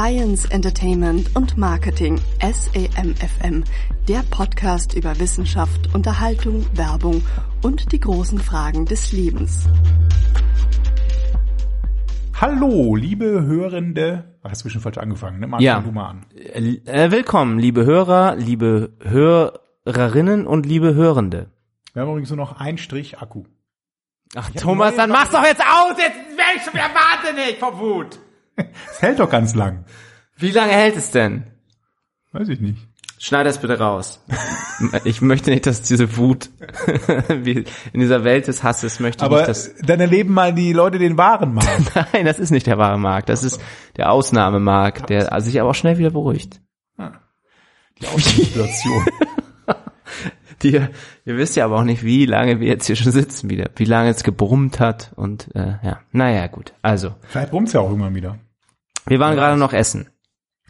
Science, Entertainment und Marketing SEMFM, der Podcast über Wissenschaft, Unterhaltung, Werbung und die großen Fragen des Lebens. Hallo, liebe Hörende. Ach, hast du schon falsch angefangen, ne? Marc, Ja. du mal an. Äh, willkommen, liebe Hörer, liebe Hörerinnen und liebe Hörende. Wir haben übrigens nur noch einen Strich Akku. Ach, hab Thomas, dann mach's doch jetzt aus! Jetzt werde ich schon wieder wahnsinnig vor Wut! Es hält doch ganz lang. Wie lange hält es denn? Weiß ich nicht. Schneid das bitte raus. Ich möchte nicht, dass diese Wut in dieser Welt des Hasses möchte ich Aber nicht, dass dann erleben mal die Leute den wahren Markt. Nein, das ist nicht der wahre Markt. Das ist der Ausnahmemarkt, der sich aber auch schnell wieder beruhigt. Die Außensituation. Die, ihr wisst ja aber auch nicht, wie lange wir jetzt hier schon sitzen wieder, wie lange es gebrummt hat und äh, ja, naja, gut. Also, Vielleicht brummt's ja auch immer wieder. Wir waren gerade noch essen.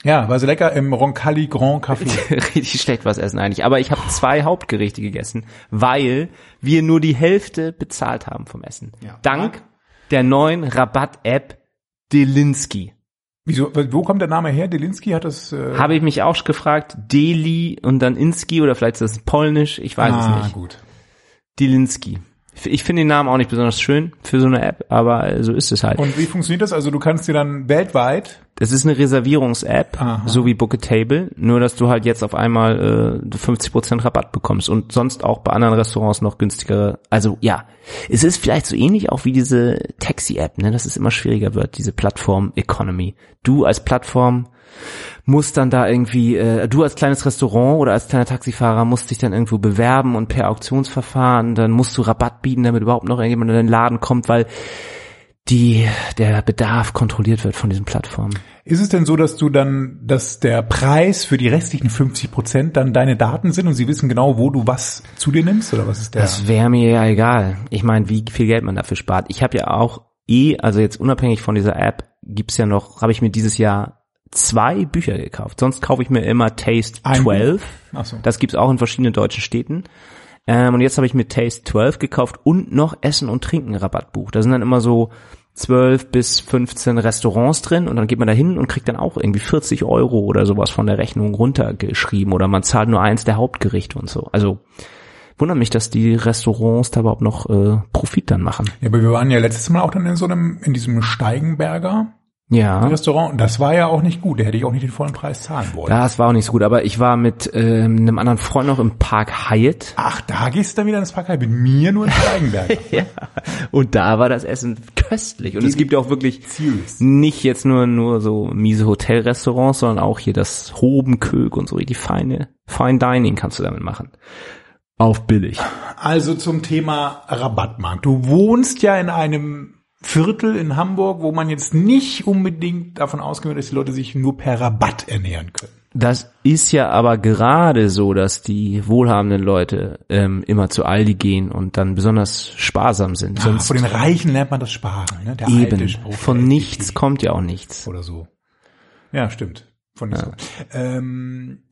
Ja, war so lecker im Roncalli Grand Café. Richtig schlecht was essen eigentlich. Aber ich habe zwei Hauptgerichte gegessen, weil wir nur die Hälfte bezahlt haben vom Essen. Ja. Dank der neuen Rabatt-App Delinsky. Wieso, wo kommt der Name her? Delinski hat das, äh, Habe ich mich auch gefragt, Deli und dann Inski oder vielleicht ist das polnisch, ich weiß ah, es nicht. gut. Delinsky. Ich finde den Namen auch nicht besonders schön für so eine App, aber so ist es halt. Und wie funktioniert das? Also du kannst dir dann weltweit, Das ist eine Reservierungs-App, so wie Book a Table, nur dass du halt jetzt auf einmal äh, 50% Rabatt bekommst und sonst auch bei anderen Restaurants noch günstigere. Also ja, es ist vielleicht so ähnlich auch wie diese Taxi-App, ne, dass es immer schwieriger wird, diese Plattform-Economy. Du als Plattform musst dann da irgendwie, äh, du als kleines Restaurant oder als kleiner Taxifahrer musst dich dann irgendwo bewerben und per Auktionsverfahren, dann musst du Rabatt bieten, damit überhaupt noch irgendjemand in den Laden kommt, weil die, der Bedarf kontrolliert wird von diesen Plattformen. ist es denn so, dass du dann, dass der Preis für die restlichen 50 Prozent dann deine Daten sind und sie wissen genau, wo du was zu dir nimmst oder was ist der? Das wäre mir ja egal. Ich meine, wie viel Geld man dafür spart. Ich habe ja auch eh, also jetzt unabhängig von dieser App, gibt's ja noch, habe ich mir dieses Jahr zwei Bücher gekauft. Sonst kaufe ich mir immer Taste Ein 12. Ach so. Das gibt's auch in verschiedenen deutschen Städten. Ähm, und jetzt habe ich mir Taste 12 gekauft und noch Essen und Trinken Rabattbuch. Da sind dann immer so 12 bis 15 Restaurants drin und dann geht man da hin und kriegt dann auch irgendwie 40 Euro oder sowas von der Rechnung runtergeschrieben oder man zahlt nur eins der Hauptgerichte und so. Also wundert mich, dass die Restaurants da überhaupt noch äh, Profit dann machen. Ja, aber wir waren ja letztes Mal auch dann in so einem, in diesem Steigenberger Ja. Restaurant das war ja auch nicht gut. Da hätte ich auch nicht den vollen Preis zahlen wollen. Das war auch nicht so gut, aber ich war mit ähm, einem anderen Freund noch im Park Hyatt. Ach, da gehst du dann wieder ins Parkei. Mit mir nur in Steigenberger. Ja. Und da war das Essen köstlich. Und es gibt ja auch wirklich Serious. nicht jetzt nur nur so miese Hotelrestaurants, sondern auch hier das Hobenkök und so richtig feine Fine Dining kannst du damit machen. Auf billig. Also zum Thema Rabattmarkt. Du wohnst ja in einem Viertel in Hamburg, wo man jetzt nicht unbedingt davon ausgehen wird, dass die Leute sich nur per Rabatt ernähren können. Das ist ja aber gerade so, dass die wohlhabenden Leute ähm, immer zu Aldi gehen und dann besonders sparsam sind. Ah, Sonst von den Reichen lernt man das Sparen. Ne? Der eben. Spruch, Von nichts kommt ja auch nichts. Oder so. Ja, stimmt. Von nichts. Ähm,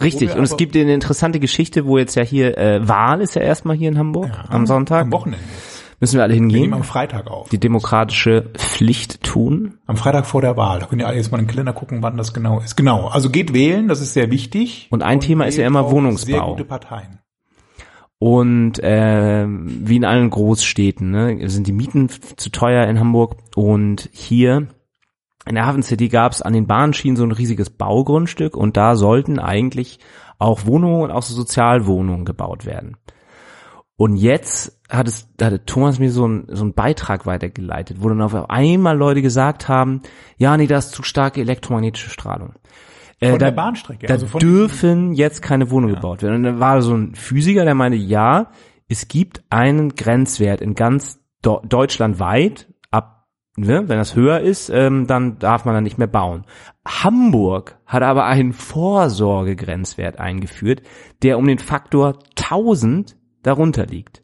Richtig. Und es gibt eine interessante Geschichte, wo jetzt ja hier äh, Wahl ist ja erstmal hier in Hamburg ja, am Sonntag. Am Wochenende. Müssen wir alle Wir nehmen hingehen. am Freitag auf. Die demokratische Pflicht tun. Am Freitag vor der Wahl. Da könnt ihr alle jetzt mal in den Kalender gucken, wann das genau ist. Genau. Also geht wählen, das ist sehr wichtig. Und ein Thema ist ja immer Wohnungsbau. Sehr gute Parteien. Und äh, wie in allen Großstädten ne, sind die Mieten zu teuer in Hamburg. Und hier in der Hafen City gab es an den Bahnschienen so ein riesiges Baugrundstück und da sollten eigentlich auch Wohnungen und auch so Sozialwohnungen gebaut werden. Und jetzt hat es, da hatte Thomas mir so ein, so einen Beitrag weitergeleitet, wo dann auf einmal Leute gesagt haben, ja, nee, da ist zu starke elektromagnetische Strahlung. Äh, Von da, der Bahnstrecke. da also dürfen jetzt keine Wohnungen gebaut werden. Und da war so ein Physiker, der meinte, ja, es gibt einen Grenzwert in ganz Do Deutschland weit, ab, ne, wenn das höher ist, ähm, dann darf man dann nicht mehr bauen. Hamburg hat aber einen Vorsorgegrenzwert eingeführt, der um den Faktor 1000 darunter liegt.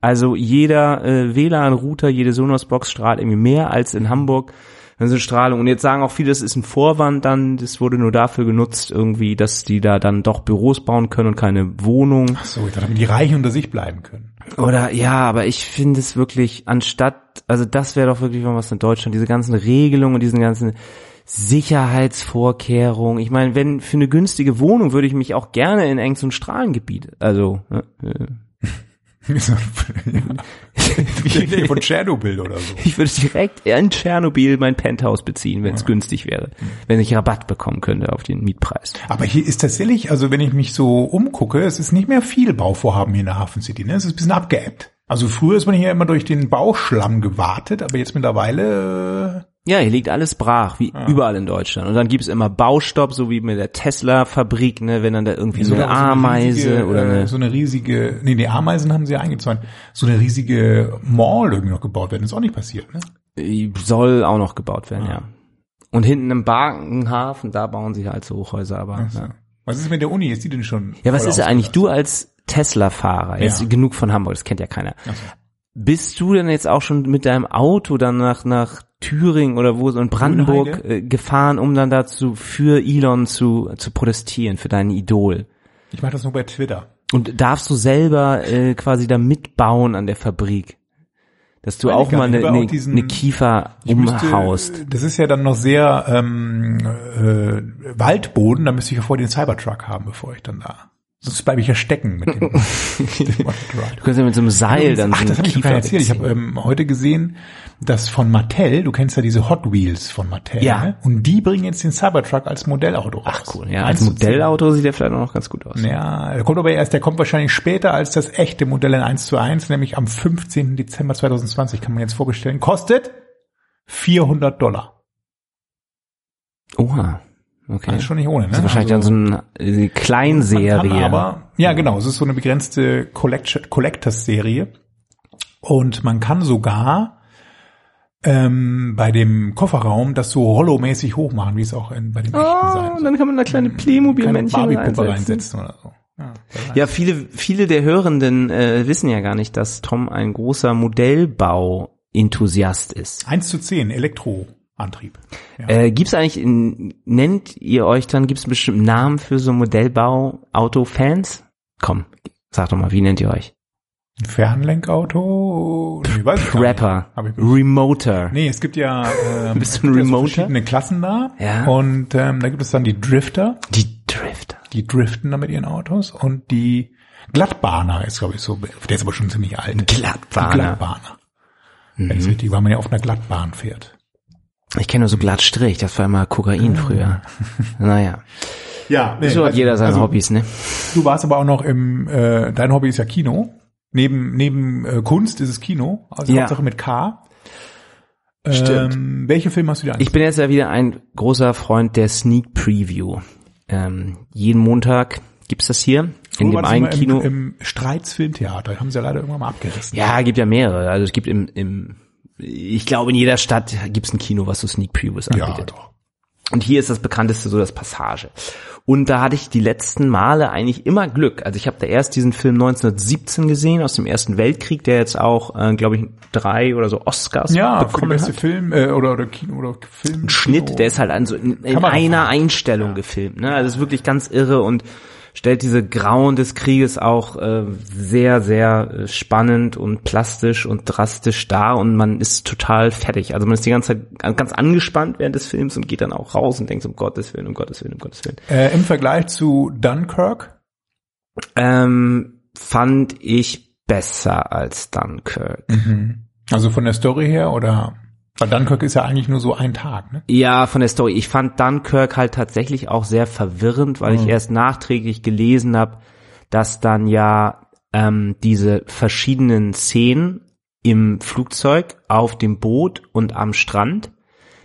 Also jeder äh, WLAN-Router, jede Sonos-Box strahlt irgendwie mehr als in Hamburg. Dann sind Strahlung. Und jetzt sagen auch viele, das ist ein Vorwand dann, das wurde nur dafür genutzt, irgendwie, dass die da dann doch Büros bauen können und keine Wohnung. Ach so, damit die Reichen unter sich bleiben können. Oder ja, aber ich finde es wirklich, anstatt, also das wäre doch wirklich was in Deutschland, diese ganzen Regelungen, diesen ganzen Sicherheitsvorkehrungen. Ich meine, wenn für eine günstige Wohnung würde ich mich auch gerne in ein Strahlengebiet, also ne, äh, Wie von Tschernobyl oder so. ich würde direkt in Tschernobyl mein Penthouse beziehen, wenn es günstig wäre, wenn ich Rabatt bekommen könnte auf den Mietpreis. Aber hier ist tatsächlich, also wenn ich mich so umgucke, es ist nicht mehr viel Bauvorhaben hier in der Hafen City. Ne? Es ist ein bisschen abgeebbt. Also früher ist man hier immer durch den Bauschlamm gewartet, aber jetzt mittlerweile Ja, hier liegt alles brach, wie überall in Deutschland. Und dann gibt's immer Baustopp, so wie mit der Tesla-Fabrik, ne, wenn dann da irgendwie so eine Ja, Ameise riesige, oder äh, eine. so eine riesige, nee, die Ameisen haben sie ja eingezäunt. So eine riesige Mall irgendwie noch gebaut werden, ist auch nicht passiert, ne? äh, Soll auch noch gebaut werden, ja. Und hinten im Barkenhafen, da bauen sie halt so Hochhäuser, aber. Ja. Was ist mit der Uni? Ist die denn schon? Ja, was ist eigentlich du als Tesla-Fahrer? Jetzt Ja. genug von Hamburg, das kennt ja keiner. Bist du denn jetzt auch schon mit deinem Auto dann nach, nach Thüringen oder wo in Brandenburg äh, gefahren, um dann dazu für Elon zu, zu protestieren, für dein Idol? Ich mache das nur bei Twitter. Und darfst du selber äh, quasi da mitbauen an der Fabrik? Dass du Meine auch mal eine, eine, diesen- eine Kiefer Ich müsste- umhaust. Das ist ja dann noch sehr ähm, äh, Waldboden, da müsste ich ja vorher den Cybertruck haben, bevor ich dann da. Sonst bleibe ich ja stecken mit dem, dem. Du kannst ja mit so einem Seil dann Ach, so das habe ich noch gar nicht erzählt. Ich habe ähm, heute gesehen, dass von Mattel, du kennst ja diese Hot Wheels von Mattel, Ja. ne? und die bringen jetzt den Cybertruck als Modellauto raus. Ach cool, ja, als 1 zu 10. Modellauto sieht der vielleicht auch noch ganz gut aus. Ja, der kommt aber erst, der kommt wahrscheinlich später als das echte Modell in 1 zu 1, nämlich am 15. Dezember 2020, kann man jetzt vorbestellen. Kostet 400 Dollar. Oha, okay. Das ist schon nicht ohne, ne? Das ist wahrscheinlich Also- dann so eine Kleinserie. aber, ja genau, es ist so eine begrenzte Collection, Collectors-Serie. Und man kann sogar ähm, bei dem Kofferraum das so hollow-mäßig hochmachen, wie es auch in, bei dem echten Oh, sein und soll. dann kann man da kleine Keine Playmobil-Männchen Barbie-Puppe reinsetzen. reinsetzen oder so. Ja, Ja, viele, viele der Hörenden äh, wissen ja gar nicht, dass Tom ein großer Modellbau-Enthusiast ist. 1 zu 10, Elektroantrieb. Ja. Äh, gibt's eigentlich, nennt ihr euch dann, gibt's einen bestimmten Namen für so Modellbau-Auto-Fans? Komm, sag doch mal, wie nennt ihr euch? Fernlenkauto? Nee, nicht. Remoter. Nee, es gibt ja, ähm, Bist du ein ja so Remoter? verschiedene Klassen da. Ja. Und ähm, da gibt es dann die Drifter, Die Drifter. die driften da mit ihren Autos. Und die Glattbahner ist, glaube ich, so, der ist aber schon ziemlich alt. Glattbahner. Die Glattbahner. Mhm. Wenn es richtig, weil man ja auf einer Glattbahn fährt. Ich kenne nur so Glattstrich, das war immer Kokain früher. Naja, Ja, nee, so hat jeder seine also, Hobbys, ne? Du warst aber auch noch im, äh, dein Hobby ist ja Kino. Neben, neben äh, Kunst ist es Kino, also Ja. Hauptsache mit K. Stimmt. Ähm, welche Filme hast du dir Ich bin jetzt ja wieder ein großer Freund der Sneak Preview. Ähm, jeden Montag gibt's das hier in dem einen im, Kino. Im Streits Filmtheater, haben sie ja leider irgendwann mal abgerissen. ja, gibt ja mehrere. Also es gibt im, im ich glaube in jeder Stadt gibt's ein Kino, was so Sneak Previews ja anbietet. doch. Und hier ist das bekannteste so das Passage. Und da hatte ich die letzten Male eigentlich immer Glück. Also ich habe da erst diesen Film 1917 gesehen aus dem Ersten Weltkrieg, der jetzt auch, äh, glaube ich, drei oder so Oscars Ja, bekommen beste hat. Film äh, oder oder Kino oder Film. Schnitt, der ist halt an so in, in einer Einstellung gefilmt. Ne? Also ist wirklich ganz irre und stellt diese Grauen des Krieges auch äh, sehr, sehr äh, spannend und plastisch und drastisch dar und man ist total fertig. Also man ist die ganze Zeit ganz angespannt während des Films und geht dann auch raus und denkt um Gottes Willen, um Gottes Willen, um Gottes Willen. Äh, Im Vergleich zu Dunkirk. Ähm, fand ich besser als Dunkirk. Also von der Story her oder weil Dunkirk ist ja eigentlich nur so ein Tag, ne? Ja, von der Story. Ich fand Dunkirk halt tatsächlich auch sehr verwirrend, weil ich erst nachträglich gelesen habe, dass dann ja ähm, diese verschiedenen Szenen im Flugzeug, auf dem Boot und am Strand,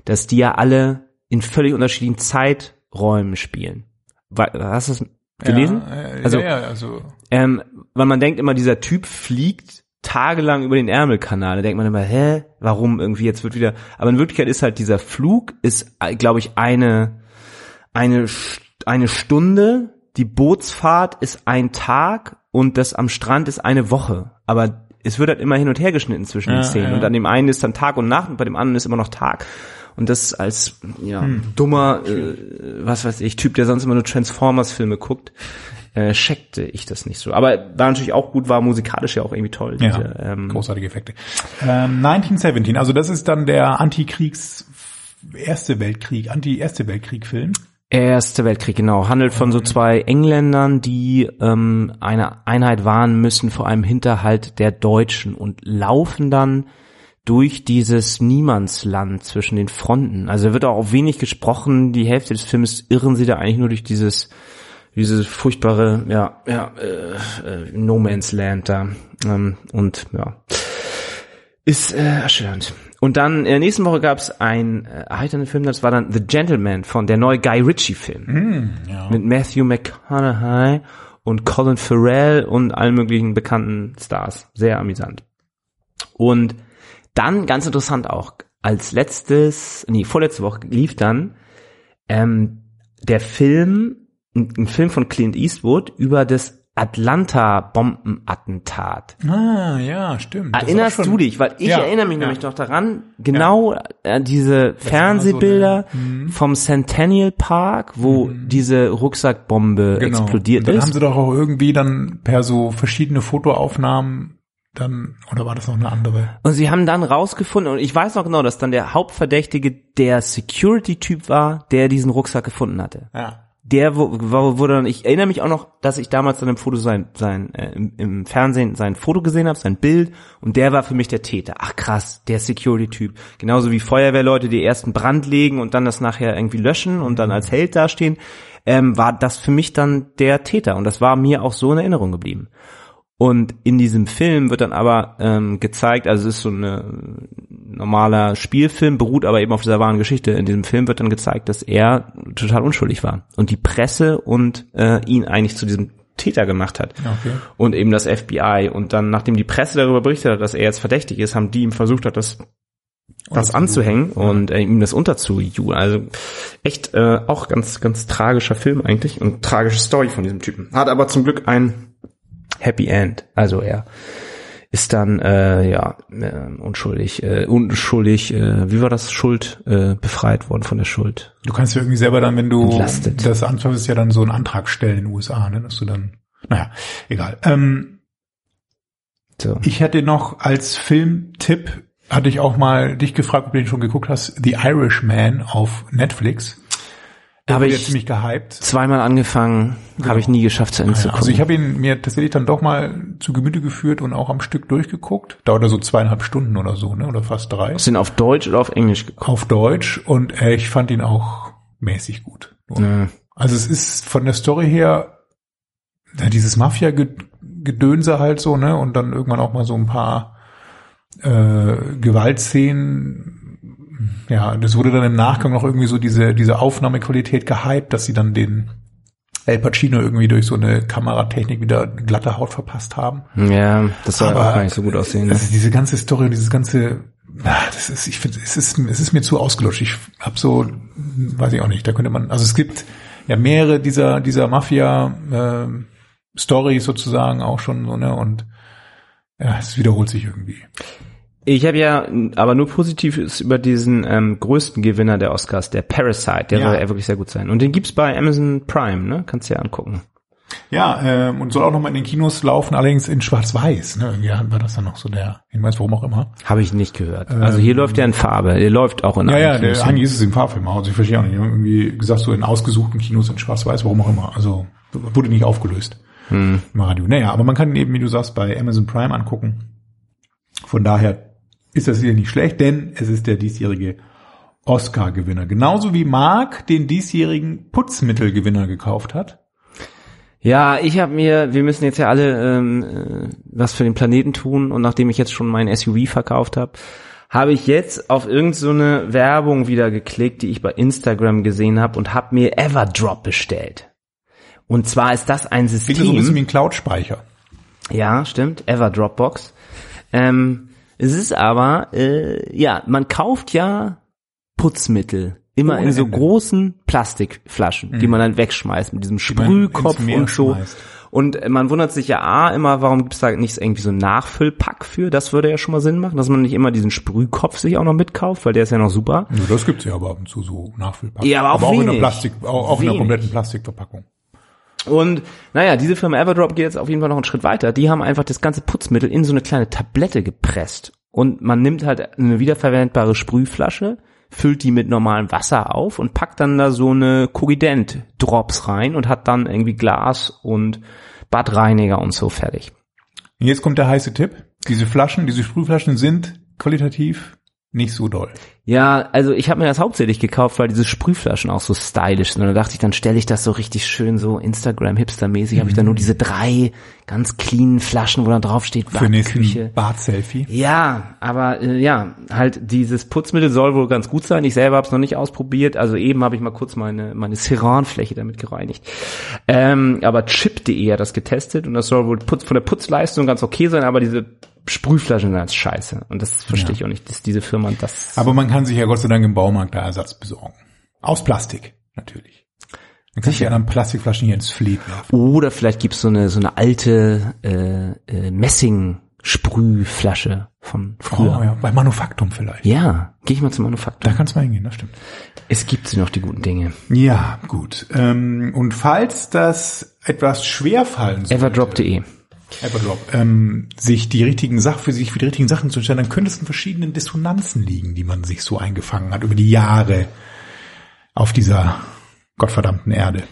dass die ja alle in völlig unterschiedlichen Zeiträumen spielen. Hast du das gelesen? Ja, äh, Also- ja, ja, also Ähm, weil man denkt immer, dieser Typ fliegt tagelang über den Ärmelkanal. Da denkt man immer, hä, warum irgendwie jetzt wird wieder. Aber in Wirklichkeit ist halt dieser Flug, ist, glaube ich, eine, eine, eine Stunde. Die Bootsfahrt ist ein Tag und das am Strand ist eine Woche. Aber es wird halt immer hin und her geschnitten zwischen den Ja, Szenen. ja. Und an dem einen ist dann Tag und Nacht und bei dem anderen ist immer noch Tag. Und das als ja, Hm. dummer, äh, was weiß ich, Typ, der sonst immer nur Transformers-Filme guckt, äh, checkte ich das nicht so. Aber war natürlich auch gut, war musikalisch ja auch irgendwie toll. ja, Diese, ähm, großartige Effekte. Ähm, 1917, also das ist dann der Erste Weltkrieg, Anti-Erste Weltkrieg-Film. Erste Weltkrieg, genau. Handelt von so zwei Engländern, die ähm, eine Einheit wahren müssen vor einem Hinterhalt der Deutschen und laufen dann durch dieses Niemandsland zwischen den Fronten. Also wird auch wenig gesprochen. Die Hälfte des Films irren sie da eigentlich nur durch dieses dieses furchtbare, ja, ja, äh, äh, No Man's Land da. Ähm, und ja, ist äh, erschütternd. Und dann in der nächsten Woche gab es einen äh, erheiternden Film, das war dann The Gentleman von der neue Guy Ritchie-Film. Mm, ja. Mit Matthew McConaughey und Colin Farrell und allen möglichen bekannten Stars. Sehr amüsant. Und dann, ganz interessant auch, als letztes, nee, vorletzte Woche lief dann ähm, der Film, ein, Film von Clint Eastwood über das Atlanta-Bombenattentat. Ah, ja, stimmt. Das Erinnerst du dich? Weil ich Ja, erinnere mich ja. nämlich noch daran, genau äh, diese Fernsehbilder so eine- mhm. vom Centennial Park, wo diese Rucksackbombe Genau. explodiert Und dann ist. haben sie doch auch irgendwie dann per so verschiedene Fotoaufnahmen dann, oder war das noch eine andere? Und sie haben dann rausgefunden, und ich weiß noch genau, dass dann der Hauptverdächtige der Security-Typ war, der diesen Rucksack gefunden hatte. Ja. Der wo- wo- wurde dann, ich erinnere mich auch noch, dass ich damals dann im Foto sein, sein äh, im, im Fernsehen sein Foto gesehen habe, sein Bild, und der war für mich der Täter. Ach krass, der Security-Typ. Genauso wie Feuerwehrleute, die erst einen Brand legen und dann das nachher irgendwie löschen und dann als Held dastehen, ähm, war das für mich dann der Täter. Und das war mir auch so in Erinnerung geblieben. Und in diesem Film wird dann aber ähm, gezeigt, also es ist so ein normaler Spielfilm, beruht aber eben auf dieser wahren Geschichte. In diesem Film wird dann gezeigt, dass er total unschuldig war und die Presse und äh, ihn eigentlich zu diesem Täter gemacht hat. Okay. Und eben das FBI. Und dann, nachdem die Presse darüber berichtet hat, dass er jetzt verdächtig ist, haben die ihm versucht, hat, das das anzuhängen und äh, ihm das unterzujubeln. Also echt äh, auch ganz, ganz tragischer Film eigentlich und tragische Story von diesem Typen. Hat aber zum Glück ein Happy End. Also er ist dann äh, ja äh, unschuldig, äh, unschuldig, äh, wie war das Schuld äh, befreit worden von der Schuld. Du kannst ja irgendwie selber dann, wenn du Entlastet. das anfängst, ja dann so einen Antrag stellen in den USA, ne, dass du dann, naja, egal. Ähm, So. ich hätte noch als Filmtipp, hatte ich auch mal dich gefragt, ob du den schon geguckt hast, The Irishman auf Netflix. Der Habe ich ziemlich gehypt. zweimal angefangen, habe ich nie geschafft zu Ende zu Ja, gucken. also ich habe ihn mir tatsächlich dann doch mal zu Gemüte geführt und auch am Stück durchgeguckt. Dauert er so zweieinhalb Stunden oder so, ne? Oder fast drei. sind auf Deutsch oder auf Englisch geguckt. Auf Deutsch und äh, ich fand ihn auch mäßig gut. Ja. Also es ist von der Story her ja, dieses Mafia-Gedönse halt so, ne? Und dann irgendwann auch mal so ein paar äh, Gewaltszenen. Ja, das wurde dann im Nachgang noch irgendwie so diese, diese Aufnahmequalität gehypt, dass sie dann den El Pacino irgendwie durch so eine Kameratechnik wieder glatte Haut verpasst haben. Ja, das soll auch gar nicht so gut aussehen. Ne? Also diese ganze Story und dieses ganze, das ist, ich finde, es ist, es ist mir zu ausgelutscht. Ich hab so, weiß ich auch nicht, da könnte man, also es gibt ja mehrere dieser, dieser Mafia, äh, Stories sozusagen auch schon so, ne, und ja, es wiederholt sich irgendwie. Ich habe ja aber nur Positives über diesen ähm, größten Gewinner der Oscars, der Parasite. Der Ja. soll ja wirklich sehr gut sein. Und den gibt's bei Amazon Prime, ne? Kannst du ja angucken. Ja, ähm, und soll auch nochmal in den Kinos laufen, allerdings in Schwarz-Weiß, ne, irgendwie war das dann noch so der Hinweis, warum auch immer. Habe ich nicht gehört. also hier läuft der in Farbe. Der läuft auch in Ähm, Ja, ja, der, eigentlich ist es im Fahrfilm, also ich verstehe auch nicht. Irgendwie gesagt, so in ausgesuchten Kinos in Schwarz-Weiß, warum auch immer. Also wurde nicht aufgelöst Hm. im Radio. Naja, aber man kann ihn eben, wie du sagst, bei Amazon Prime angucken. Von daher ist das hier nicht schlecht, denn es ist der diesjährige Oscar-Gewinner. Genauso wie Mark den diesjährigen Putzmittelgewinner gekauft hat. Ja, ich habe mir, wir müssen jetzt ja alle ähm, äh, was für den Planeten tun und nachdem ich jetzt schon mein SUV verkauft habe, habe ich jetzt auf irgend so eine Werbung wieder geklickt, die ich bei Instagram gesehen habe und habe mir Everdrop bestellt. Und zwar ist das ein Klingt so ein bisschen System. wie ein Cloud-Speicher. Ja, stimmt, Everdropbox. Ähm, es ist aber, äh, ja, man kauft ja Putzmittel immer Ohne in so Ende. großen Plastikflaschen, die man dann wegschmeißt mit diesem Sprühkopf und so. schmeißt. Und äh, man wundert sich ja A, immer, warum gibt's da nicht irgendwie so einen Nachfüllpack für? Das würde ja schon mal Sinn machen, dass man nicht immer diesen Sprühkopf sich auch noch mitkauft, weil der ist ja noch super. Ja, das gibt's ja aber ab und zu so Nachfüllpackungen. Ja, aber auch in einer wenig. Plastik, auch, auch in einer Wenig. kompletten Plastikverpackung. Und naja, diese Firma Everdrop geht jetzt auf jeden Fall noch einen Schritt weiter. Die haben einfach das ganze Putzmittel in so eine kleine Tablette gepresst. Und man nimmt halt eine wiederverwendbare Sprühflasche, füllt die mit normalem Wasser auf und packt dann da so eine Cogident-Drops rein und hat dann irgendwie Glas und Badreiniger und so fertig. Jetzt kommt der heiße Tipp. Diese Flaschen, diese Sprühflaschen sind qualitativ nicht so doll. Ja, also ich habe mir das hauptsächlich gekauft, weil diese Sprühflaschen auch so stylisch sind. Und da dachte ich, dann stelle ich das so richtig schön so Instagram-Hipster-mäßig. Habe ich dann nur diese drei ganz cleanen Flaschen, wo dann drauf steht Für nächsten. Bad-Selfie. Ja, aber äh, ja, halt dieses Putzmittel soll wohl ganz gut sein. Ich selber habe es noch nicht ausprobiert. Also eben habe ich mal kurz meine meine Ceran-Fläche damit gereinigt. Ähm, aber Chip.de hat das getestet und das soll wohl Putz, von der Putzleistung ganz okay sein, aber diese Sprühflaschen sind ganz scheiße. Und das verstehe ich auch nicht, dass diese Firma das. Aber man kann sich ja Gott sei Dank im Baumarkt da Ersatz besorgen. Aus Plastik, natürlich. Man kann sich ja dann Plastikflaschen hier ins Fleet werfen. Oder vielleicht gibt's so eine so eine alte äh, äh, Messing-Sprühflasche von früher. Oh, ja. Bei Manufaktum vielleicht. Ja, gehe ich mal zum Manufaktum. Da kannst du mal hingehen, das stimmt. Es gibt sie noch, die guten Dinge. Ja, gut. Ähm, und falls das etwas schwer fallen sollte, Everdrop.de. Everdrop, ähm, sich die richtigen Sachen für sich für die richtigen Sachen zu entscheiden, dann könnte es in verschiedenen Dissonanzen liegen, die man sich so eingefangen hat über die Jahre auf dieser gottverdammten Erde.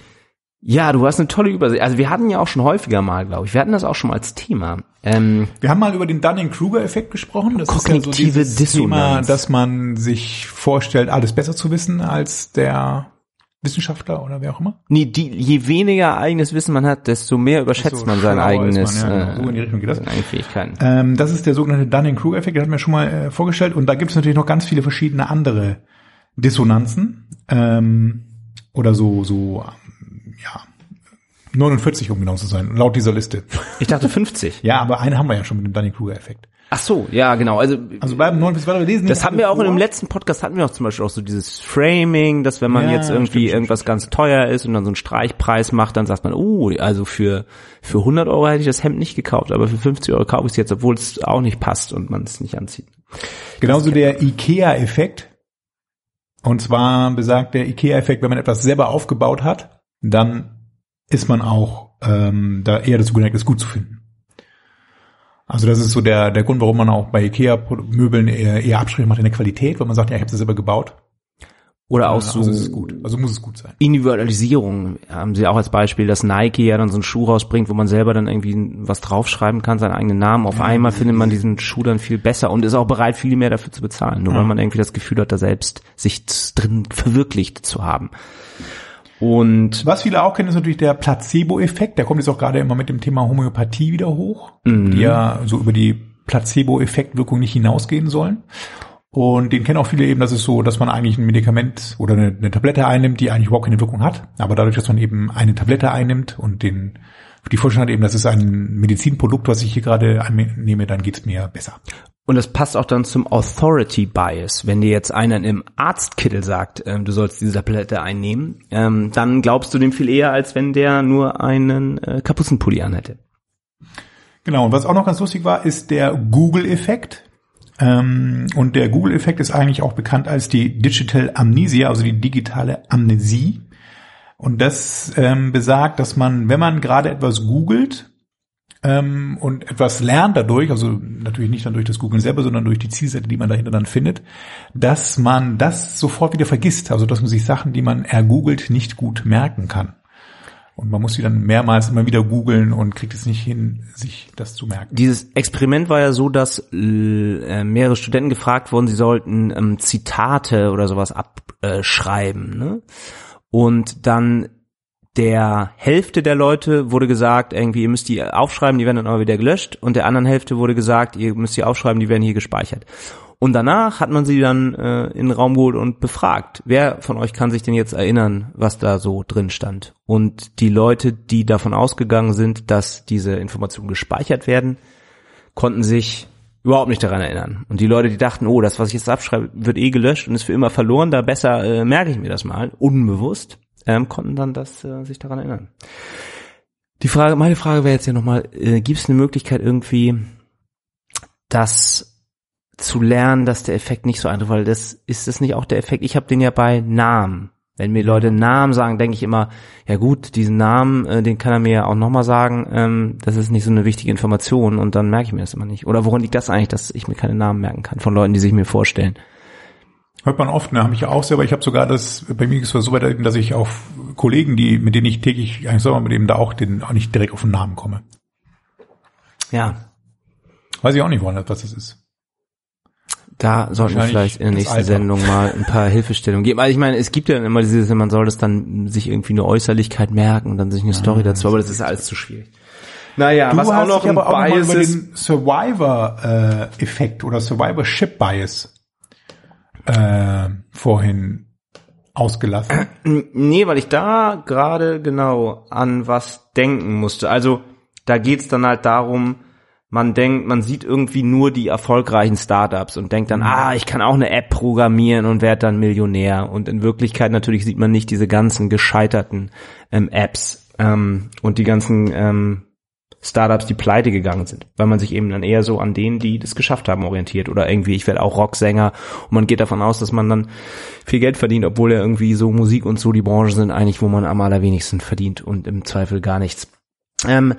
Ja, du hast eine tolle Übersicht. Also wir hatten ja auch schon häufiger mal, glaube ich. Wir hatten das auch schon mal als Thema. Ähm, Wir haben mal über den Dunning-Kruger-Effekt gesprochen. Das Kognitive ist ja so Dissonanz. Thema, dass man sich vorstellt, alles besser zu wissen als der Wissenschaftler oder wer auch immer. nee, die, je weniger eigenes Wissen man hat, desto mehr überschätzt Desto man sein eigenes, man, ja, genau. äh, So in die Richtung geht das. Fähigkeiten. Ähm, das ist der sogenannte Dunning-Kruger-Effekt, den hatten wir schon mal äh, vorgestellt. Und da gibt es natürlich noch ganz viele verschiedene andere Dissonanzen. Ähm, oder so, so, ähm, ja, 49, um genau zu sein, laut dieser Liste. Ich dachte 50. Ja, aber eine haben wir ja schon mit dem Dunning-Kruger-Effekt. Ach so, ja, genau. Also, Also beim 49 weiter lesen. das haben wir auch in vor. dem letzten Podcast hatten wir auch zum Beispiel auch so dieses Framing, dass wenn man Ja, jetzt irgendwie stimmt, stimmt, irgendwas ganz teuer ist und dann so einen Streichpreis macht, dann sagt man, oh, also für, für 100 Euro hätte ich das Hemd nicht gekauft, aber für 50 Euro kaufe ich es jetzt, obwohl es auch nicht passt und man es nicht anzieht. Genauso der IKEA-Effekt. Und zwar besagt der IKEA-Effekt, wenn man etwas selber aufgebaut hat, dann ist man auch ähm, da eher dazu geneigt, es gut zu finden. Also das ist so der, der Grund, warum man auch bei IKEA-Möbeln eher, eher Abstriche macht in der Qualität, weil man sagt, ja, ich habe es selber gebaut. Oder auch also so gut. Also muss es gut sein. Individualisierung haben sie auch als Beispiel, dass Nike ja dann so einen Schuh rausbringt, wo man selber dann irgendwie was draufschreiben kann, seinen eigenen Namen. Auf einmal findet man diesen Schuh dann viel besser und ist auch bereit, viel mehr dafür zu bezahlen, nur weil man irgendwie das Gefühl hat, da selbst sich drin verwirklicht zu haben. Und Was viele auch kennen, ist natürlich der Placebo-Effekt. Der kommt jetzt auch gerade immer mit dem Thema Homöopathie wieder hoch, die ja so über die Placebo-Effektwirkung nicht hinausgehen sollen. Und den kennen auch viele eben, das ist so, dass man eigentlich ein Medikament oder eine, eine Tablette einnimmt, die eigentlich überhaupt keine Wirkung hat. Aber dadurch, dass man eben eine Tablette einnimmt und den die Vorstellung hat eben, das ist ein Medizinprodukt, was ich hier gerade annehme, dann geht's mir besser. Und das passt auch dann zum Authority Bias. Wenn dir jetzt einer im Arztkittel sagt, ähm, du sollst diese Tablette einnehmen, ähm, dann glaubst du dem viel eher, als wenn der nur einen äh, Kapuzenpulli anhätte. Genau, und was auch noch ganz lustig war, ist der Google-Effekt. Ähm, und der Google-Effekt ist eigentlich auch bekannt als die Digital Amnesia, also die digitale Amnesie. Und das ähm, besagt, dass man, wenn man gerade etwas googelt ähm, und etwas lernt dadurch, also natürlich nicht dann durch das Googlen selber, sondern durch die Zielseite, die man dahinter dann findet, dass man das sofort wieder vergisst, also dass man sich Sachen, die man ergoogelt, nicht gut merken kann. Und man muss sie dann mehrmals immer wieder googeln und kriegt es nicht hin, sich das zu merken. Dieses Experiment war ja so, dass äh, mehrere Studenten gefragt wurden, sie sollten ähm, Zitate oder sowas abschreiben. Ne? Und dann der Hälfte der Leute wurde gesagt, irgendwie, ihr müsst die aufschreiben, die werden dann aber wieder gelöscht. Und der anderen Hälfte wurde gesagt, ihr müsst die aufschreiben, die werden hier gespeichert. Und danach hat man sie dann äh, in den Raum geholt und befragt, wer von euch kann sich denn jetzt erinnern, was da so drin stand. Und die Leute, die davon ausgegangen sind, dass diese Informationen gespeichert werden, konnten sich überhaupt nicht daran erinnern. Und die Leute, die dachten, oh, das, was ich jetzt abschreibe, wird eh gelöscht und ist für immer verloren, da besser äh, merke ich mir das mal, unbewusst, ähm, konnten dann das äh, sich daran erinnern. Die Frage, meine Frage wäre jetzt ja nochmal, äh, gibt es eine Möglichkeit irgendwie, das zu lernen, dass der Effekt nicht so eintritt, weil das ist das nicht auch der Effekt. Ich habe den ja bei Namen. Wenn mir Leute Namen sagen, denke ich immer, ja gut, diesen Namen, äh, den kann er mir ja auch nochmal sagen, ähm, das ist nicht so eine wichtige Information und dann merke ich mir das immer nicht. Oder woran liegt das eigentlich, dass ich mir keine Namen merken kann von Leuten, die sich mir vorstellen? Hört man oft, ne? Habe ich ja auch selber. Ich habe sogar das, bei mir ist es so weit, dass ich auf Kollegen, die, mit denen ich täglich eigentlich soll, mit denen da auch, den, auch nicht direkt auf den Namen komme. Ja. Weiß ich auch nicht, woran das, was das ist. Da sollten wir vielleicht in der nächsten. Sendung mal ein paar Hilfestellungen geben. Also ich meine, es gibt ja immer dieses, man soll das dann sich irgendwie eine Äußerlichkeit merken und dann sich eine Story dazu, aber das ist alles zu schwierig. Naja, Du was auch hast noch ein auch Bias ist, den Survivor-Effekt oder Survivorship-Bias äh, vorhin ausgelassen. Nee, weil ich da gerade genau an was denken musste. Also da geht's dann halt darum, man denkt, man sieht irgendwie nur die erfolgreichen Startups und denkt dann, ah, ich kann auch eine App programmieren und werde dann Millionär. Und in Wirklichkeit natürlich sieht man nicht diese ganzen gescheiterten ähm, Apps ähm, und die ganzen ähm, Startups, die pleite gegangen sind, weil man sich eben dann eher so an denen, die das geschafft haben, orientiert oder irgendwie, ich werde auch Rocksänger und man geht davon aus, dass man dann viel Geld verdient, obwohl ja irgendwie so Musik und so die Branchen sind eigentlich, wo man am allerwenigsten verdient und im Zweifel gar nichts. Ähm,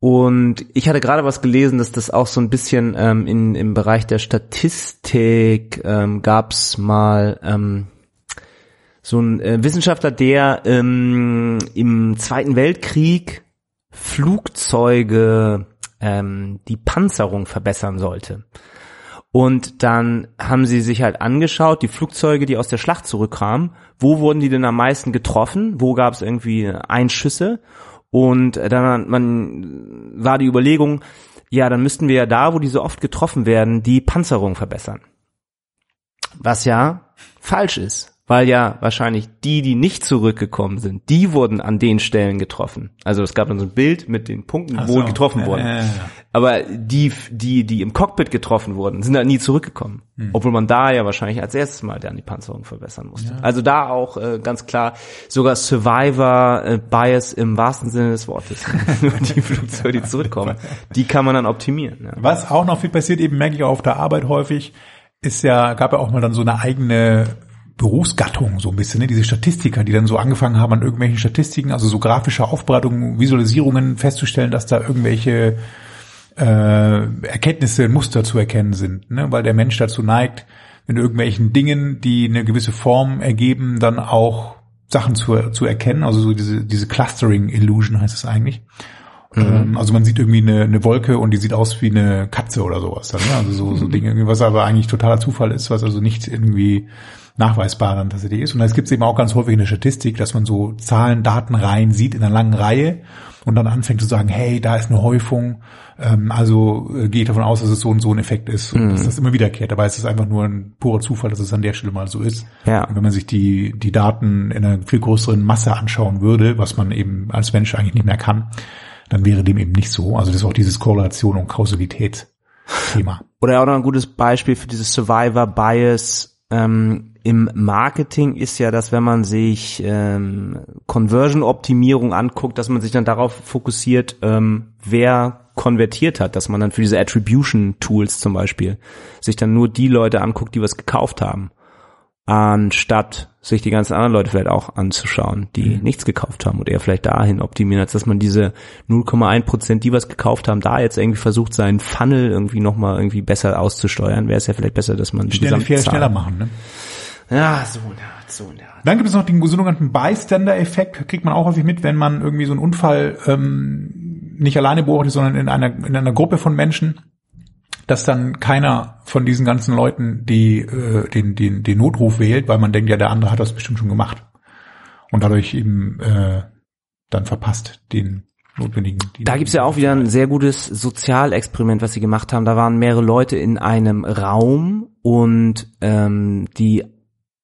und ich hatte gerade was gelesen, dass das auch so ein bisschen ähm, in, im Bereich der Statistik ähm, gab's mal ähm, so ein äh, Wissenschaftler, der ähm, im Zweiten Weltkrieg Flugzeuge ähm, die Panzerung verbessern sollte. Und dann haben sie sich halt angeschaut, die Flugzeuge, die aus der Schlacht zurückkamen, wo wurden die denn am meisten getroffen? Wo gab es irgendwie Einschüsse? Und dann man war die Überlegung, ja, dann müssten wir ja da, wo die so oft getroffen werden, die Panzerung verbessern. Was ja falsch ist, weil ja wahrscheinlich die, die nicht zurückgekommen sind, die wurden an den Stellen getroffen. Also es gab dann so ein Bild mit den Punkten, Ach wo so. getroffen Ja, wurden. ja, ja. Aber die, die, die im Cockpit getroffen wurden, sind da nie zurückgekommen. Hm. Obwohl man da ja wahrscheinlich als erstes mal dann die Panzerung verbessern musste. Also da auch äh, ganz klar sogar Survivor äh, Bias im wahrsten Sinne des Wortes. Nur die Flugzeuge, die zurückkommen, die kann man dann optimieren. Ja. Was auch noch viel passiert, eben merke ich auch auf der Arbeit häufig, ist ja, gab ja auch mal dann so eine eigene Berufsgattung, so ein bisschen, ne? diese Statistiker, die dann so angefangen haben, an irgendwelchen Statistiken, also so grafische Aufbereitungen, Visualisierungen festzustellen, dass da irgendwelche äh, Erkenntnisse, Muster zu erkennen sind, ne? weil der Mensch dazu neigt, in irgendwelchen Dingen, die eine gewisse Form ergeben, dann auch Sachen zu, zu erkennen, also so diese, diese Clustering Illusion heißt es eigentlich. Ähm, Also man sieht irgendwie eine, eine Wolke und die sieht aus wie eine Katze oder sowas. Dann, ne? Also so, so Dinge, was aber eigentlich totaler Zufall ist, was also nicht irgendwie nachweisbar dann tatsächlich ist. Und es gibt eben auch ganz häufig in der Statistik, dass man so Zahlen, Datenreihen sieht in einer langen Reihe und dann anfängt zu sagen, hey, da ist eine Häufung, ähm, also äh, gehe ich davon aus, dass es so und so ein Effekt ist und dass das immer wiederkehrt. Dabei ist es einfach nur ein purer Zufall, dass es an der Stelle mal so ist. Ja. Und wenn man sich die, die Daten in einer viel größeren Masse anschauen würde, was man eben als Mensch eigentlich nicht mehr kann, dann wäre dem eben nicht so. Also das ist auch dieses Korrelation und Kausalität-Thema. Oder auch noch ein gutes Beispiel für dieses Survivor Bias ähm, im Marketing ist ja, dass wenn man sich ähm, Conversion-Optimierung anguckt, dass man sich dann darauf fokussiert, ähm, wer konvertiert hat, dass man dann für diese Attribution-Tools zum Beispiel sich dann nur die Leute anguckt, die was gekauft haben, anstatt sich die ganzen anderen Leute vielleicht auch anzuschauen, die nichts gekauft haben und eher vielleicht dahin optimieren, als dass man diese 0,1 Prozent, die was gekauft haben, da jetzt irgendwie versucht, seinen Funnel irgendwie nochmal irgendwie besser auszusteuern, wäre es ja vielleicht besser, dass man die Schnell, viel schneller machen. Ne? Ja, so eine Art, so eine Art. Dann gibt es noch den sogenannten Bystander-Effekt, kriegt man auch häufig mit, wenn man irgendwie so einen Unfall ähm, nicht alleine beobachtet, sondern in einer, in einer Gruppe von Menschen, dass dann keiner von diesen ganzen Leuten die, äh, den, den, den Notruf wählt, weil man denkt, ja, der andere hat das bestimmt schon gemacht. Und dadurch eben äh, dann verpasst den notwendigen. die- Da gibt's ja auch wieder ein sehr gutes Sozialexperiment, was sie gemacht haben. Da waren mehrere Leute in einem Raum und ähm, die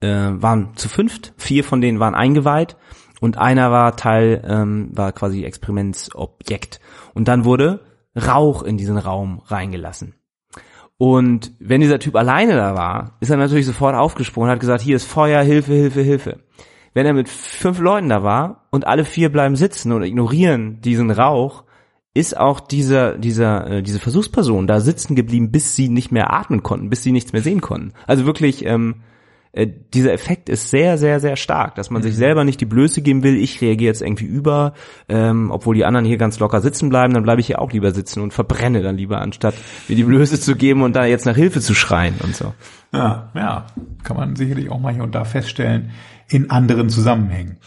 äh, waren zu fünft. Vier von denen waren eingeweiht und einer war Teil, ähm, war quasi Experimentsobjekt. Und dann wurde Rauch in diesen Raum reingelassen. Und wenn dieser Typ alleine da war, ist er natürlich sofort aufgesprungen und hat gesagt, hier ist Feuer, Hilfe, Hilfe, Hilfe. Wenn er mit fünf Leuten da war und alle vier bleiben sitzen und ignorieren diesen Rauch, ist auch dieser, dieser, äh, diese Versuchsperson da sitzen geblieben, bis sie nicht mehr atmen konnten, bis sie nichts mehr sehen konnten. Also wirklich ähm, äh, dieser Effekt ist sehr, sehr, sehr stark, dass man sich selber nicht die Blöße geben will, ich reagiere jetzt irgendwie über, ähm, obwohl die anderen hier ganz locker sitzen bleiben, dann bleibe ich hier auch lieber sitzen und verbrenne dann lieber, anstatt mir die Blöße zu geben und da jetzt nach Hilfe zu schreien und so. Ja, ja, kann man sicherlich auch mal hier und da feststellen in anderen Zusammenhängen.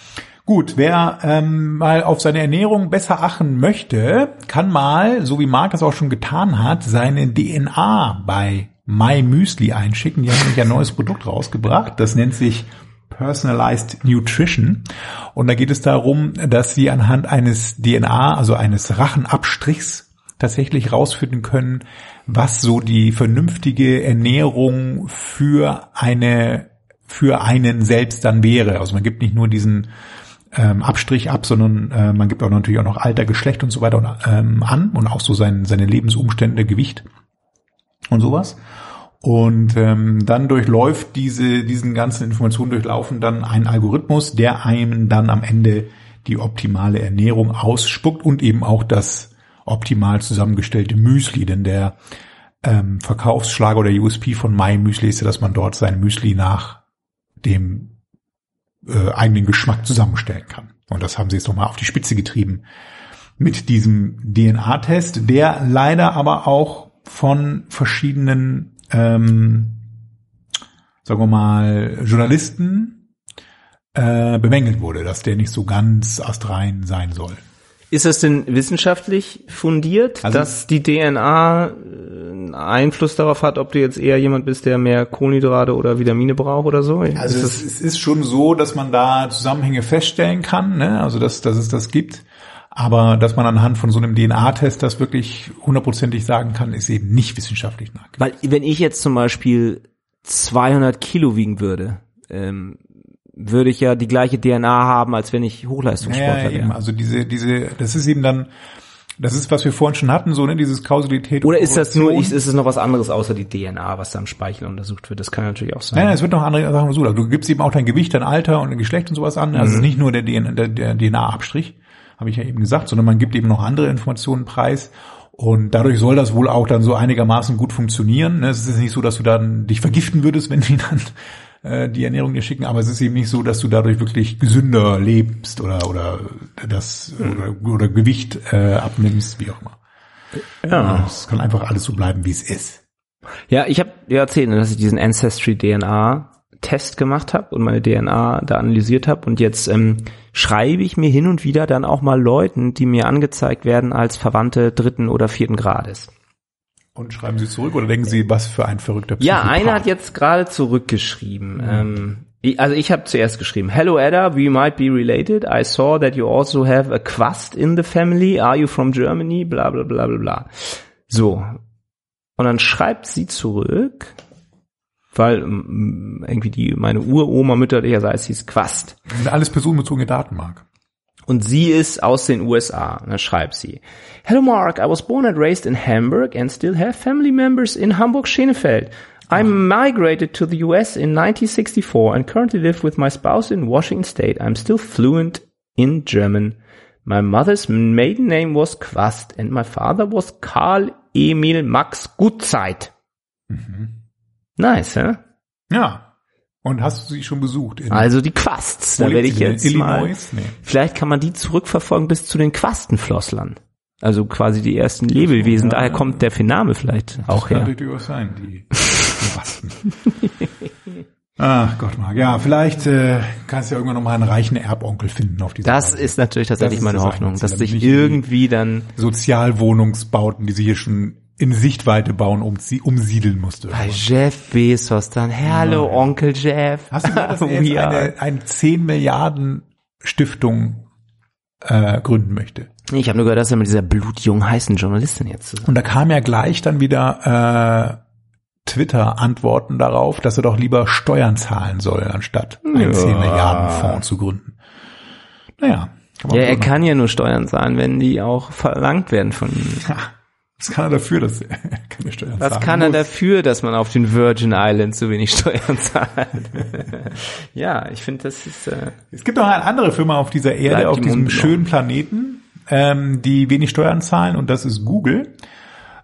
Gut, wer ähm, mal auf seine Ernährung besser achten möchte, kann mal, so wie Marc es auch schon getan hat, seine DNA bei My Müsli einschicken. Die haben nämlich ein neues Produkt rausgebracht. Das nennt sich Personalized Nutrition. Und da geht es darum, dass sie anhand eines DNA, also eines Rachenabstrichs, tatsächlich rausfinden können, was so die vernünftige Ernährung für eine für einen selbst dann wäre. Also man gibt nicht nur diesen ähm, Abstrich ab, sondern äh, man gibt auch natürlich auch noch Alter, Geschlecht und so weiter ähm, an und auch so sein, seine Lebensumstände, Gewicht und sowas. Und ähm, dann durchläuft diese, diesen ganzen Informationen durchlaufen dann ein Algorithmus, der einem dann am Ende die optimale Ernährung ausspuckt und eben auch das optimal zusammengestellte Müsli, denn der ähm, Verkaufsschlager oder USP von My Müsli ist ja, dass man dort sein Müsli nach dem äh, eigenen Geschmack zusammenstellen kann. Und das haben sie jetzt nochmal auf die Spitze getrieben mit diesem DNA-Test, der leider aber auch von verschiedenen ähm, sagen wir mal, Journalisten äh, bemängelt wurde, dass der nicht so ganz astrein sein soll. Ist das denn wissenschaftlich fundiert, Also- dass die DNA äh, Einfluss darauf hat, ob du jetzt eher jemand bist, der mehr Kohlenhydrate oder Vitamine braucht oder so? Also ist es, es ist schon so, dass man da Zusammenhänge feststellen kann, ne? also dass, dass es das gibt. Aber dass man anhand von so einem DNA-Test das wirklich hundertprozentig sagen kann, ist eben nicht wissenschaftlich nachgewiesen. Weil wenn ich jetzt zum Beispiel 200 Kilo wiegen würde, ähm, würde ich ja die gleiche DNA haben, als wenn ich Hochleistungssportler Ja, eben. wäre. Also diese, diese, das ist eben dann, das ist, was wir vorhin schon hatten, so, ne, dieses Kausalität. Oder ist das nur, ist es noch was anderes außer die DNA, was da im Speichel untersucht wird? Das kann natürlich auch sein. Nein, nein, es wird noch andere Sachen untersucht. Also du gibst eben auch dein Gewicht, dein Alter und dein Geschlecht und sowas an. Also es ist nicht nur der, DNA der, der DNA-Abstrich, habe ich ja eben gesagt, sondern man gibt eben noch andere Informationen preis. Und dadurch soll das wohl auch dann so einigermaßen gut funktionieren. ne? Es ist nicht so, dass du dann dich vergiften würdest, wenn die dann äh, die Ernährung dir schicken, aber es ist eben nicht so, dass du dadurch wirklich gesünder lebst oder oder das oder, oder Gewicht äh, abnimmst, wie auch immer. Ja. Es kann einfach alles so bleiben, wie es ist. Ja, ich habe dir erzählt, dass ich diesen Ancestry DNA Test gemacht habe und meine DNA da analysiert habe und jetzt ähm, schreibe ich mir hin und wieder dann auch mal Leuten, die mir angezeigt werden als Verwandte dritten oder vierten Grades. Und schreiben Sie zurück oder denken Sie, was für ein verrückter Ja, Psychopath? einer hat jetzt gerade zurückgeschrieben. Ähm, ich- also ich habe zuerst geschrieben, Hello Edda, we might be related. I saw that you also have a Quast in the family. Are you from Germany? Bla bla bla bla bla. So. Und dann schreibt sie zurück, weil mm, irgendwie die meine Uroma mütterlicherseits hieß Quast. Das sind alles personenbezogene Daten, Marc. Und sie ist aus den USA. Und dann schreibt sie, Hello Mark, I was born and raised in Hamburg and still have family members in Hamburg-Schenefeld. I migrated to the US in 1964 and currently live with my spouse in Washington State. I'm still fluent in German. My mother's maiden name was Quast and my father was Karl Emil Max Gutzeit. Nice, hä? Ja. Und hast du sie schon besucht? In Also die Quests. Da werde ich jetzt Illinois? mal. Nee. Vielleicht kann man die zurückverfolgen bis zu den Quastenflosslern. Also quasi die ersten Lebewesen. ja. Daher kommt der Name vielleicht auch Kann her. natürlich durchaus sein, die Rasten. Ach Gott, Marc. Ja, vielleicht äh, kannst du ja irgendwann noch mal einen reichen Erbonkel finden auf dieser Das Weise. ist natürlich tatsächlich meine das Hoffnung, dass sich irgendwie dann Sozialwohnungsbauten, die sie hier schon in Sichtweite bauen, um sie umsiedeln musste. bei Jeff Bezos dann, hallo Onkel Jeff. Hast du gehört, dass er jetzt eine, eine 10 Milliarden Stiftung äh, gründen möchte? Ich habe nur gehört, dass er mit dieser blutjungen heißen Journalistin jetzt zusammen. Und da kam ja gleich dann wieder äh, Twitter-Antworten darauf, dass er doch lieber Steuern zahlen soll, anstatt einen Ja. 10 Milliarden Fonds zu gründen. Naja. Ja, er kann ja nur Steuern zahlen, wenn die auch verlangt werden von ihm. Was kann er dafür, dass er keine Steuern Was kann er muss? dafür, dass man auf den Virgin Islands so wenig Steuern zahlt? ja, ich finde, das ist äh, Es gibt noch eine andere Firma auf dieser Erde, auf diesem Mund noch. schönen Planeten, ähm, die wenig Steuern zahlen und das ist Google.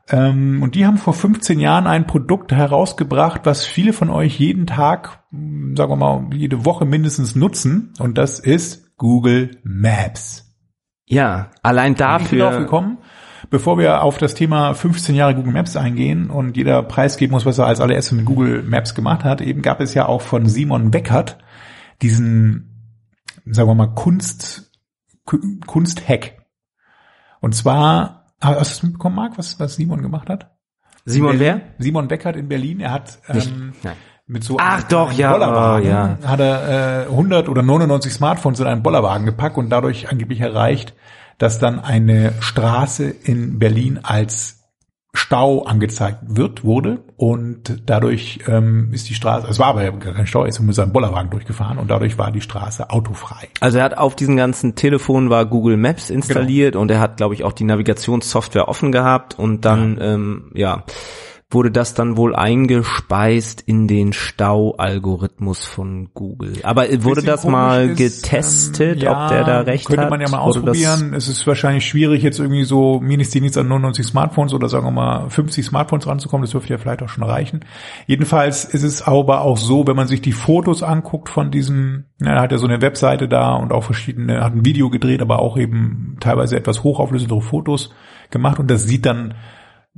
Ähm, und die haben vor 15 Jahren ein Produkt herausgebracht, was viele von euch jeden Tag, sagen wir mal, jede Woche mindestens nutzen. Und das ist Google Maps. Ja, allein dafür. gekommen, bevor wir auf das Thema 15 Jahre Google Maps eingehen und jeder preisgeben muss, was er als allererstes mit Google Maps gemacht hat, eben gab es ja auch von Simon Beckert diesen, sagen wir mal, Kunst, Kunsthack. Und zwar, hast du es mitbekommen, Marc, was, was Simon gemacht hat? Simon wer? Simon Beckert in Berlin. Er hat ähm, mit so Ach einem doch, ja, Bollerwagen oh, ja. hat er äh, 100 oder 99 Smartphones in einen Bollerwagen gepackt und dadurch angeblich erreicht, dass dann eine Straße in Berlin als Stau angezeigt wird, wurde und dadurch ähm, ist die Straße, es war aber gar kein Stau, er ist mit seinem Bollerwagen durchgefahren und dadurch war die Straße autofrei. Also er hat auf diesem ganzen Telefon war Google Maps installiert Genau. und er hat, glaube ich, auch die Navigationssoftware offen gehabt und dann, ähm, ja, wurde das dann wohl eingespeist in den Stau-Algorithmus von Google. Aber wurde das mal ist, getestet, ähm, ja, ob der da recht könnte hat? man ja mal ausprobieren. Es ist wahrscheinlich schwierig, jetzt irgendwie so Ministeriendienst an 99 Smartphones oder sagen wir mal 50 Smartphones ranzukommen. Das dürfte ja vielleicht auch schon reichen. Jedenfalls ist es aber auch so, wenn man sich die Fotos anguckt von diesem, er hat ja so eine Webseite da und auch verschiedene, hat ein Video gedreht, aber auch eben teilweise etwas hochauflösendere Fotos gemacht und das sieht dann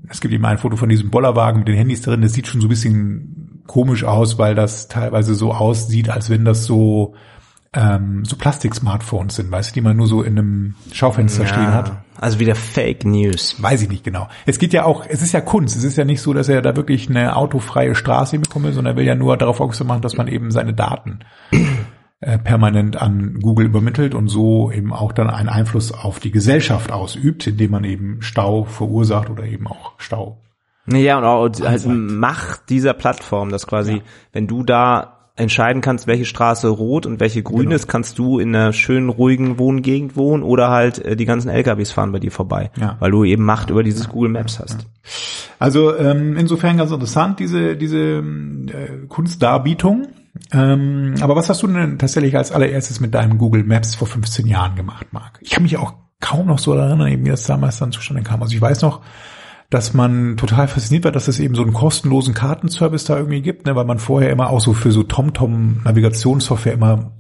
es gibt eben ein Foto von diesem Bollerwagen mit den Handys drin, das sieht schon so ein bisschen komisch aus, weil das teilweise so aussieht, als wenn das so ähm, so Plastik-Smartphones sind, weißt du, die man nur so in einem Schaufenster stehen hat. Also wieder Fake News. Weiß ich nicht genau. Es geht ja auch, es ist ja Kunst. Es ist ja nicht so, dass er da wirklich eine autofreie Straße bekommt, sondern er will ja nur darauf aufmerksam machen, dass man eben seine Daten äh, permanent an Google übermittelt und so eben auch dann einen Einfluss auf die Gesellschaft ausübt, indem man eben Stau verursacht oder eben auch Stau. Ja, und auch halt Macht dieser Plattform, dass quasi, wenn du da entscheiden kannst, welche Straße rot und welche grün Genau. ist, kannst du in einer schönen, ruhigen Wohngegend wohnen oder halt äh, die ganzen LKWs fahren bei dir vorbei, Ja. weil du eben Macht über dieses Google Maps hast. Also ähm, insofern ganz interessant, diese, diese äh, Kunstdarbietung. Ähm, aber was hast du denn tatsächlich als allererstes mit deinem Google Maps vor 15 Jahren gemacht, Marc? Ich kann mich auch kaum noch so erinnern, wie das damals dann zustande kam. Also ich weiß noch, dass man total fasziniert war, dass es eben so einen kostenlosen Kartenservice da irgendwie gibt, ne, weil man vorher immer auch so für so TomTom Navigationssoftware immer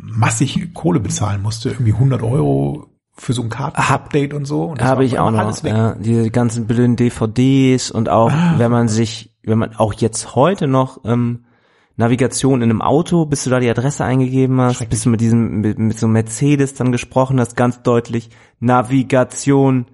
massig Kohle bezahlen musste, irgendwie 100 Euro für so ein Kartenupdate und so. Und Habe ich auch noch, alles weg. ja, diese ganzen blöden DVDs und auch, wenn man sich, wenn man auch jetzt heute noch ähm, Navigation in einem Auto, bis du da die Adresse eingegeben hast, bis du mit diesem, mit, mit so einem Mercedes dann gesprochen hast, ganz deutlich, Navigation,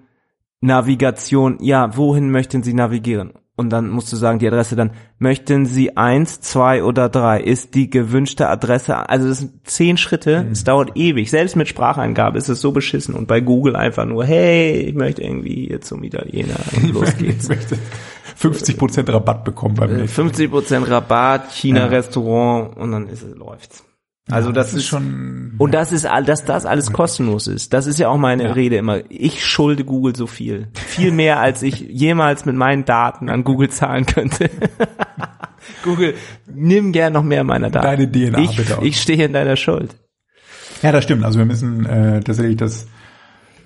Navigation, ja, wohin möchten Sie navigieren? Und dann musst du sagen, die Adresse dann, möchten Sie eins, zwei oder drei? Ist die gewünschte Adresse, also das sind zehn Schritte, es dauert ewig. Selbst mit Spracheingabe ist es so beschissen. Und bei Google einfach nur, hey, ich möchte irgendwie hier zum Italiener. Und los geht's. Ich möchte 50 Prozent Rabatt bekommen beim nächsten. 50% Rabatt, China-Restaurant und dann ist es, läuft's. Also das, ist schon. und das ist all, dass das alles kostenlos ist. Das ist ja auch meine Rede immer. Ich schulde Google so viel. Viel mehr, als ich jemals mit meinen Daten an Google zahlen könnte. Google, nimm gern noch mehr meiner Daten. Deine DNA ich, bitte auch. ich stehe in deiner Schuld. Ja, das stimmt. Also wir müssen äh, tatsächlich das,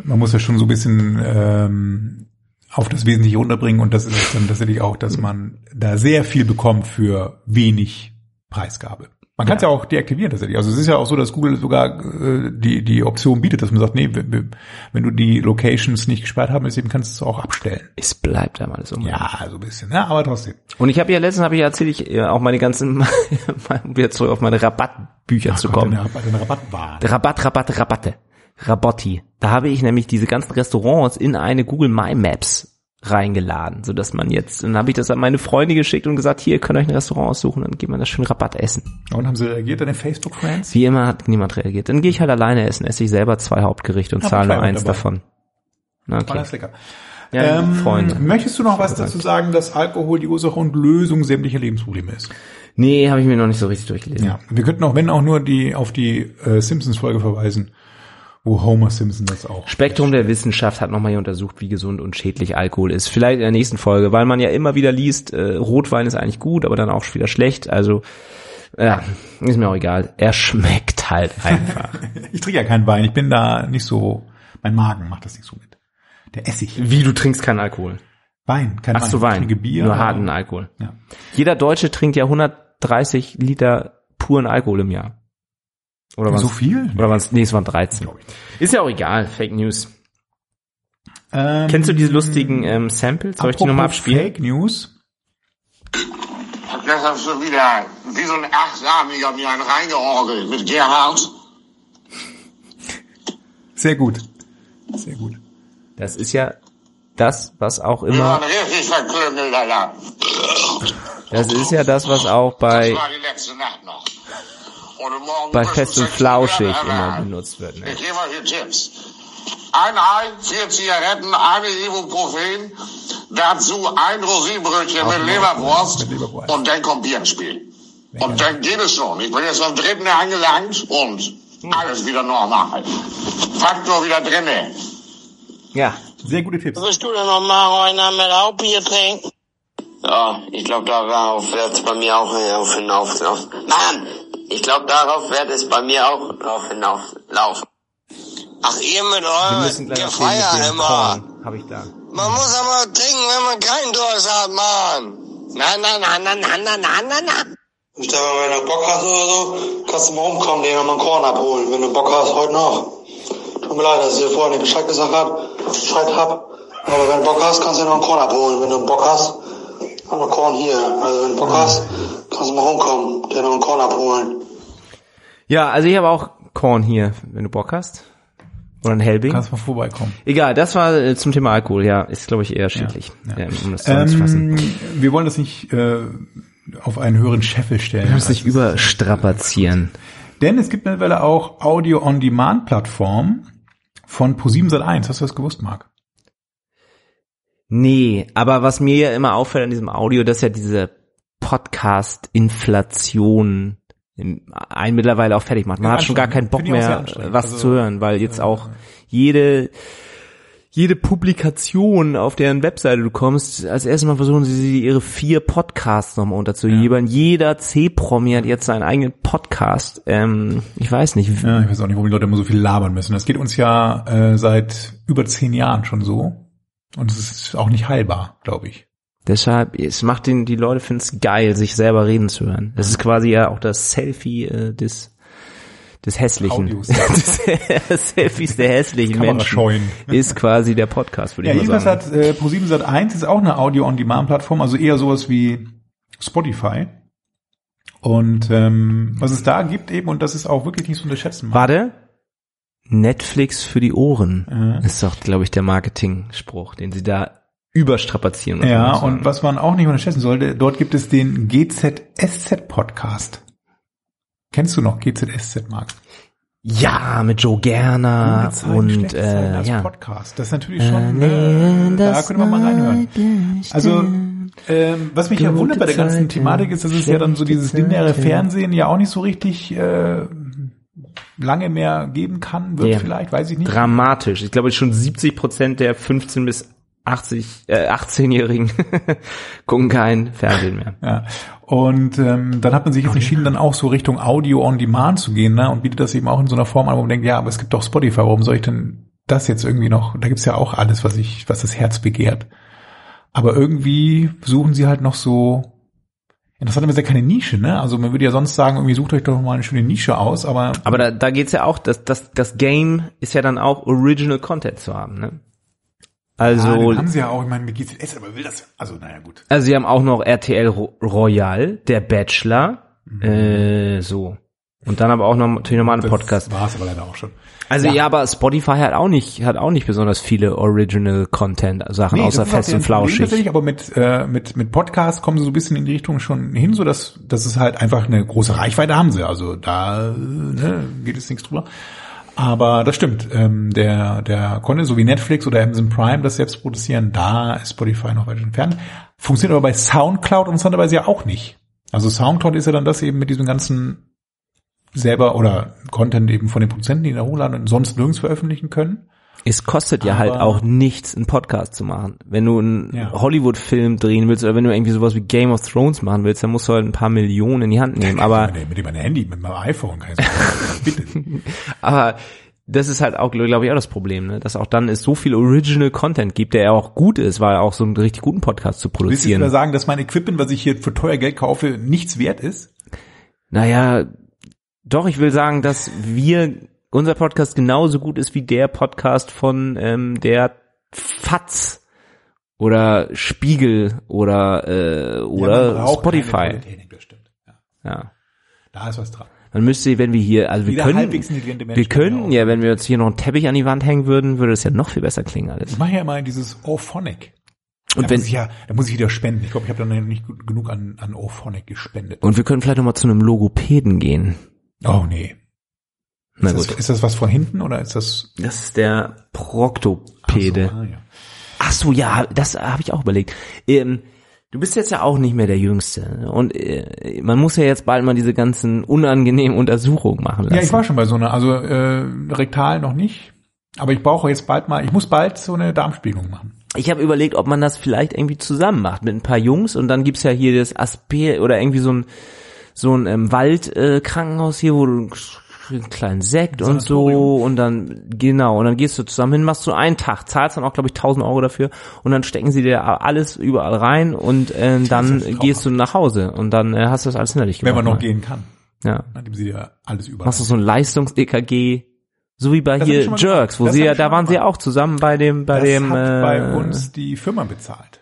man muss ja schon so ein bisschen ähm, auf das Wesentliche runterbringen und das ist dann tatsächlich auch, dass man da sehr viel bekommt für wenig Preisgabe. Man kann es ja. auch deaktivieren tatsächlich. Also es ist ja auch so, dass Google sogar äh, die die Option bietet, dass man sagt, nee, wenn, wenn- du die Locations nicht gesperrt haben, ist eben kannst du es auch abstellen. Es bleibt einmal so. Ja, so ein bisschen, ja, aber trotzdem. Und ich habe ja letztens habe ich erzählt, ich ja, auch meine ganzen, um wieder zurück auf meine Rabattbücher zu kommen. Den Rabatt, Rabatt. Rabatt, Rabatte. Rabotti. Da habe ich nämlich diese ganzen Restaurants in eine Google My Maps reingeladen, so dass man jetzt, dann habe ich das an meine Freunde geschickt und gesagt, hier, ihr könnt euch ein Restaurant aussuchen, dann geht man das schön Rabatt essen. Und haben sie reagiert, deine Facebook-Friends? Wie immer hat niemand reagiert. Dann gehe ich halt alleine essen, esse ich selber zwei Hauptgerichte und zahle nur eins dabei. davon. Na, War Okay. das lecker. Ja, Ähm, Freunde. Möchtest du noch was dazu sagen, dass Alkohol die Ursache und Lösung sämtlicher Lebensprobleme ist? Nee, habe ich mir noch nicht so richtig durchgelesen. Ja, wir könnten auch, wenn auch nur die auf die äh, Simpsons-Folge verweisen, wo Homer Simpson das auch. Spektrum der Wissenschaft hat nochmal hier untersucht, wie gesund und schädlich Alkohol ist. Vielleicht in der nächsten Folge, weil man ja immer wieder liest, äh, Rotwein ist eigentlich gut, aber dann auch wieder schlecht. Also, ja, ist mir auch egal. Er schmeckt halt einfach. Ich trinke ja keinen Wein, ich bin da nicht so, mein Magen macht das nicht so mit. Der Essig. wie, du trinkst keinen Alkohol? Wein, kein Ach so, Wein. Ich trinke Bier. Nur harten Alkohol. Ja. Jeder Deutsche trinkt ja 130 Liter puren Alkohol im Jahr. Oder? So viel? Oder was? Nee, es waren 13. Glaub ich nicht. Ist ja auch egal. Fake News. Ähm, Kennst du diese lustigen ähm, Samples? Soll ich die nochmal abspielen? Fake News. Das hast du wieder wie so ein Achtarmiger mir einen reingeorgelt mit Gerhard. Sehr gut. Sehr gut. Das ist ja das, was auch Wir immer, waren richtig verklüngelt, Alter. das ist ja das, was auch bei, Das war die letzte Nacht noch. Bei Fest und Flauschig immer benutzt wird. Ne? Ich gebe euch hier Tipps. Ein Ei, vier Zigaretten, eine Ibuprofen, dazu ein Rosinenbrötchen mit Leberwurst Mit Leberwurst. und dann kommt Bier ins Spiel. Und dann geht es schon. Ich bin jetzt am dritten angelangt und alles wieder normal. Faktor wieder drinne. Ja. Sehr gute Tipps. Willst du denn noch mal einer mit Hauptbier trinken? Ja, ich glaube, darauf wird es bei mir auch hinauf, hinauf, hinauf. Mann, ich glaube, darauf wird es bei mir auch drauf hinauflaufen. Ach, ihr mit Wir eurem Gefeier immer. Hab ich da. Man muss aber trinken, wenn man keinen Durst hat, Mann. Na, na, na, na, na, na, na, na, na. Stefan, wenn du Bock hast oder so, kannst du mal rumkommen, dir mal einen Korn abholen, wenn du Bock hast, heute noch. Tut mir leid, dass ich dir vorher nicht Bescheid gesagt hab, Bescheid hab. Aber wenn du Bock hast, kannst du dir noch einen Korn abholen. Wenn du Bock hast, haben wir Korn hier. Also wenn du Bock hast, kannst du mal rumkommen, dir noch einen Korn abholen. Ja, also ich habe auch Korn hier, wenn du Bock hast. Oder ein Helbing. Kannst mal vorbeikommen. Egal, das war äh, zum Thema Alkohol, ja, ist glaube ich eher schädlich, Ja, ja. ähm, um das. Ähm, wir wollen das nicht äh, auf einen höheren Scheffel stellen. Wir müssen nicht überstrapazieren. Denn es gibt mittlerweile auch Audio-on-Demand-Plattformen von Pro7 Sat1. Hast du das gewusst, Marc? Nee, aber was mir ja immer auffällt an diesem Audio, dass ja diese Podcast-Inflation einen mittlerweile auch fertig macht. Man Ja, hat schon gar keinen. Bock mehr, anstrengend. was Also, zu hören, weil jetzt auch jede jede Publikation, auf deren Webseite du kommst, als erstes mal versuchen sie ihre vier Podcasts nochmal unterzuliefern. Jeder C-Promi hat jetzt seinen eigenen Podcast. Ähm, ich weiß nicht. Ja, ich weiß auch nicht, warum die Leute immer so viel labern müssen. Das geht uns ja äh, seit über zehn Jahren schon so. Und es ist auch nicht heilbar, glaube ich. Deshalb, es macht den, die Leute finden es geil, sich selber reden zu hören. Das ist quasi ja auch das Selfie äh, des des hässlichen. Audios. das Selfies der hässlichen Menschen scheuen. ist quasi der Podcast, würde Ja, ich mal sagen. hat äh, Pro7 Sat1 ist auch eine Audio-on-Demand-Plattform, also eher sowas wie Spotify. Und ähm, was es da gibt eben, und das ist auch wirklich nicht zu unterschätzen. Warte. Netflix für die Ohren Ja. ist doch, glaube ich, der Marketing-Spruch, den sie da überstrapazieren. Ja, und was man auch nicht unterschätzen sollte, dort gibt es den GZSZ-Podcast. Kennst du noch GZSZ, Marc? ja, mit Joe Gerner und äh, als ja. Podcast. Das ist natürlich schon, äh, da könnte man mal reinhören. Also, ähm, was mich ja wundert bei der ganzen Thematik ist, dass es ja dann so dieses lineare. Fernsehen ja auch nicht so richtig äh, lange mehr geben kann, wird Ja. vielleicht, weiß ich nicht. dramatisch. Ich glaube schon 70 Prozent der 15 bis 80, äh, 18-Jährigen gucken kein Fernsehen mehr. Ja. Und ähm, dann hat man sich jetzt entschieden, dann auch so Richtung Audio on Demand zu gehen, ne? Und bietet das eben auch in so einer Form an, wo man denkt, ja, aber es gibt doch Spotify, warum soll ich denn das jetzt irgendwie noch? Da gibt's ja auch alles, was ich, was das Herz begehrt. Aber irgendwie suchen sie halt noch so. Interessanterweise ja keine Nische, ne? Also man würde ja sonst sagen, irgendwie sucht euch doch mal eine schöne Nische aus, aber Aber da, da geht's ja auch, das, das, das Game ist ja dann auch Original Content zu haben, ne? Also, den haben sie ja auch, ich meine, mit GZS, aber will das, also naja gut. also sie haben auch noch RTL Ro Royal, der Bachelor, äh, so. Und dann aber auch noch natürlich normale Podcast. war es aber leider auch schon. Also ja. aber Spotify hat auch nicht, hat auch nicht besonders viele Original Content Sachen, Nee, außer das ist fest und flauschig. Tatsächlich, aber mit, äh, mit, mit Podcast kommen sie so ein bisschen in die Richtung schon hin, so dass, dass es halt einfach eine große Reichweite haben sie. Also da ne, geht es nichts drüber. Aber das stimmt. Ähm, der, der Content, so wie Netflix oder Amazon Prime, das selbst produzieren, da ist Spotify noch weit entfernt. Funktioniert aber bei Soundcloud interessanterweise ja auch nicht. Also Soundcloud ist ja dann das eben mit diesem ganzen selber oder Content eben von den Produzenten, die ihn hochladen und sonst nirgends veröffentlichen können. Es kostet ja Aber- halt auch nichts, einen Podcast zu machen. Wenn du einen Ja. Hollywood-Film drehen willst oder wenn du irgendwie sowas wie Game of Thrones machen willst, dann musst du halt ein paar Millionen in die Hand nehmen. Aber, mit, dem Handy, mit meinem iPhone kann ich sagen. Bitte. aber das ist halt auch, glaube ich, auch das Problem, ne? dass auch dann es so viel Original Content gibt, der ja auch gut ist, weil auch so einen richtig guten Podcast zu Willst du produzieren. sagen, dass mein Equipment, was ich hier für teuer Geld kaufe, nichts wert ist? Naja, doch, ich will sagen, dass wir, unser Podcast genauso gut ist wie der Podcast von ähm, der FATS oder Spiegel oder äh, Ja, oder keine Spotify. Ja, Ja. da ist was dran. Man müsste, wenn wir hier, also wir können, wir können ja, wenn wir jetzt hier noch einen Teppich an die Wand hängen würden, würde es ja noch viel besser klingen alles. Ich mache ja immer dieses Orphonic. Und da wenn, muss ich ja, da muss ich wieder spenden. Ich glaube, ich habe dann nicht genug an, an Orphonic gespendet. und wir können vielleicht noch mal zu einem Logopäden gehen. Oh nee. Na ist, gut. Das, ist das was von hinten oder ist das Das ist der Proktopede. Ach so, ah, ja. Ach so, ja, das habe ich auch überlegt. Ähm, du bist jetzt ja auch nicht mehr der Jüngste und äh, man muss ja jetzt bald mal diese ganzen unangenehmen Untersuchungen machen lassen. Ja, ich war schon bei so einer, also äh, rektal noch nicht. Aber ich brauche jetzt bald mal, ich muss bald so eine Darmspiegelung machen. Ich habe überlegt, ob man das vielleicht irgendwie zusammen macht mit ein paar Jungs und dann gibt's ja hier das Asper oder irgendwie so ein so ein ähm, Waldkrankenhaus äh, hier, wo du einen kleinen Sekt und so und dann genau und dann gehst du zusammen hin, machst du einen Tag, zahlst dann auch glaube ich 1000 Euro dafür und dann stecken sie dir alles überall rein und äh, dann gehst du nach Hause und dann äh, hast du das alles hinterlich Wenn gemacht. man noch mal. gehen kann. Ja. Dann geben sie dir alles über. Machst du so ein Leistungs-EKG, so wie bei Das hier Jerks, wo Das sie ja, da waren sie ja auch zusammen bei dem, bei das dem, hat äh, bei uns die Firma bezahlt.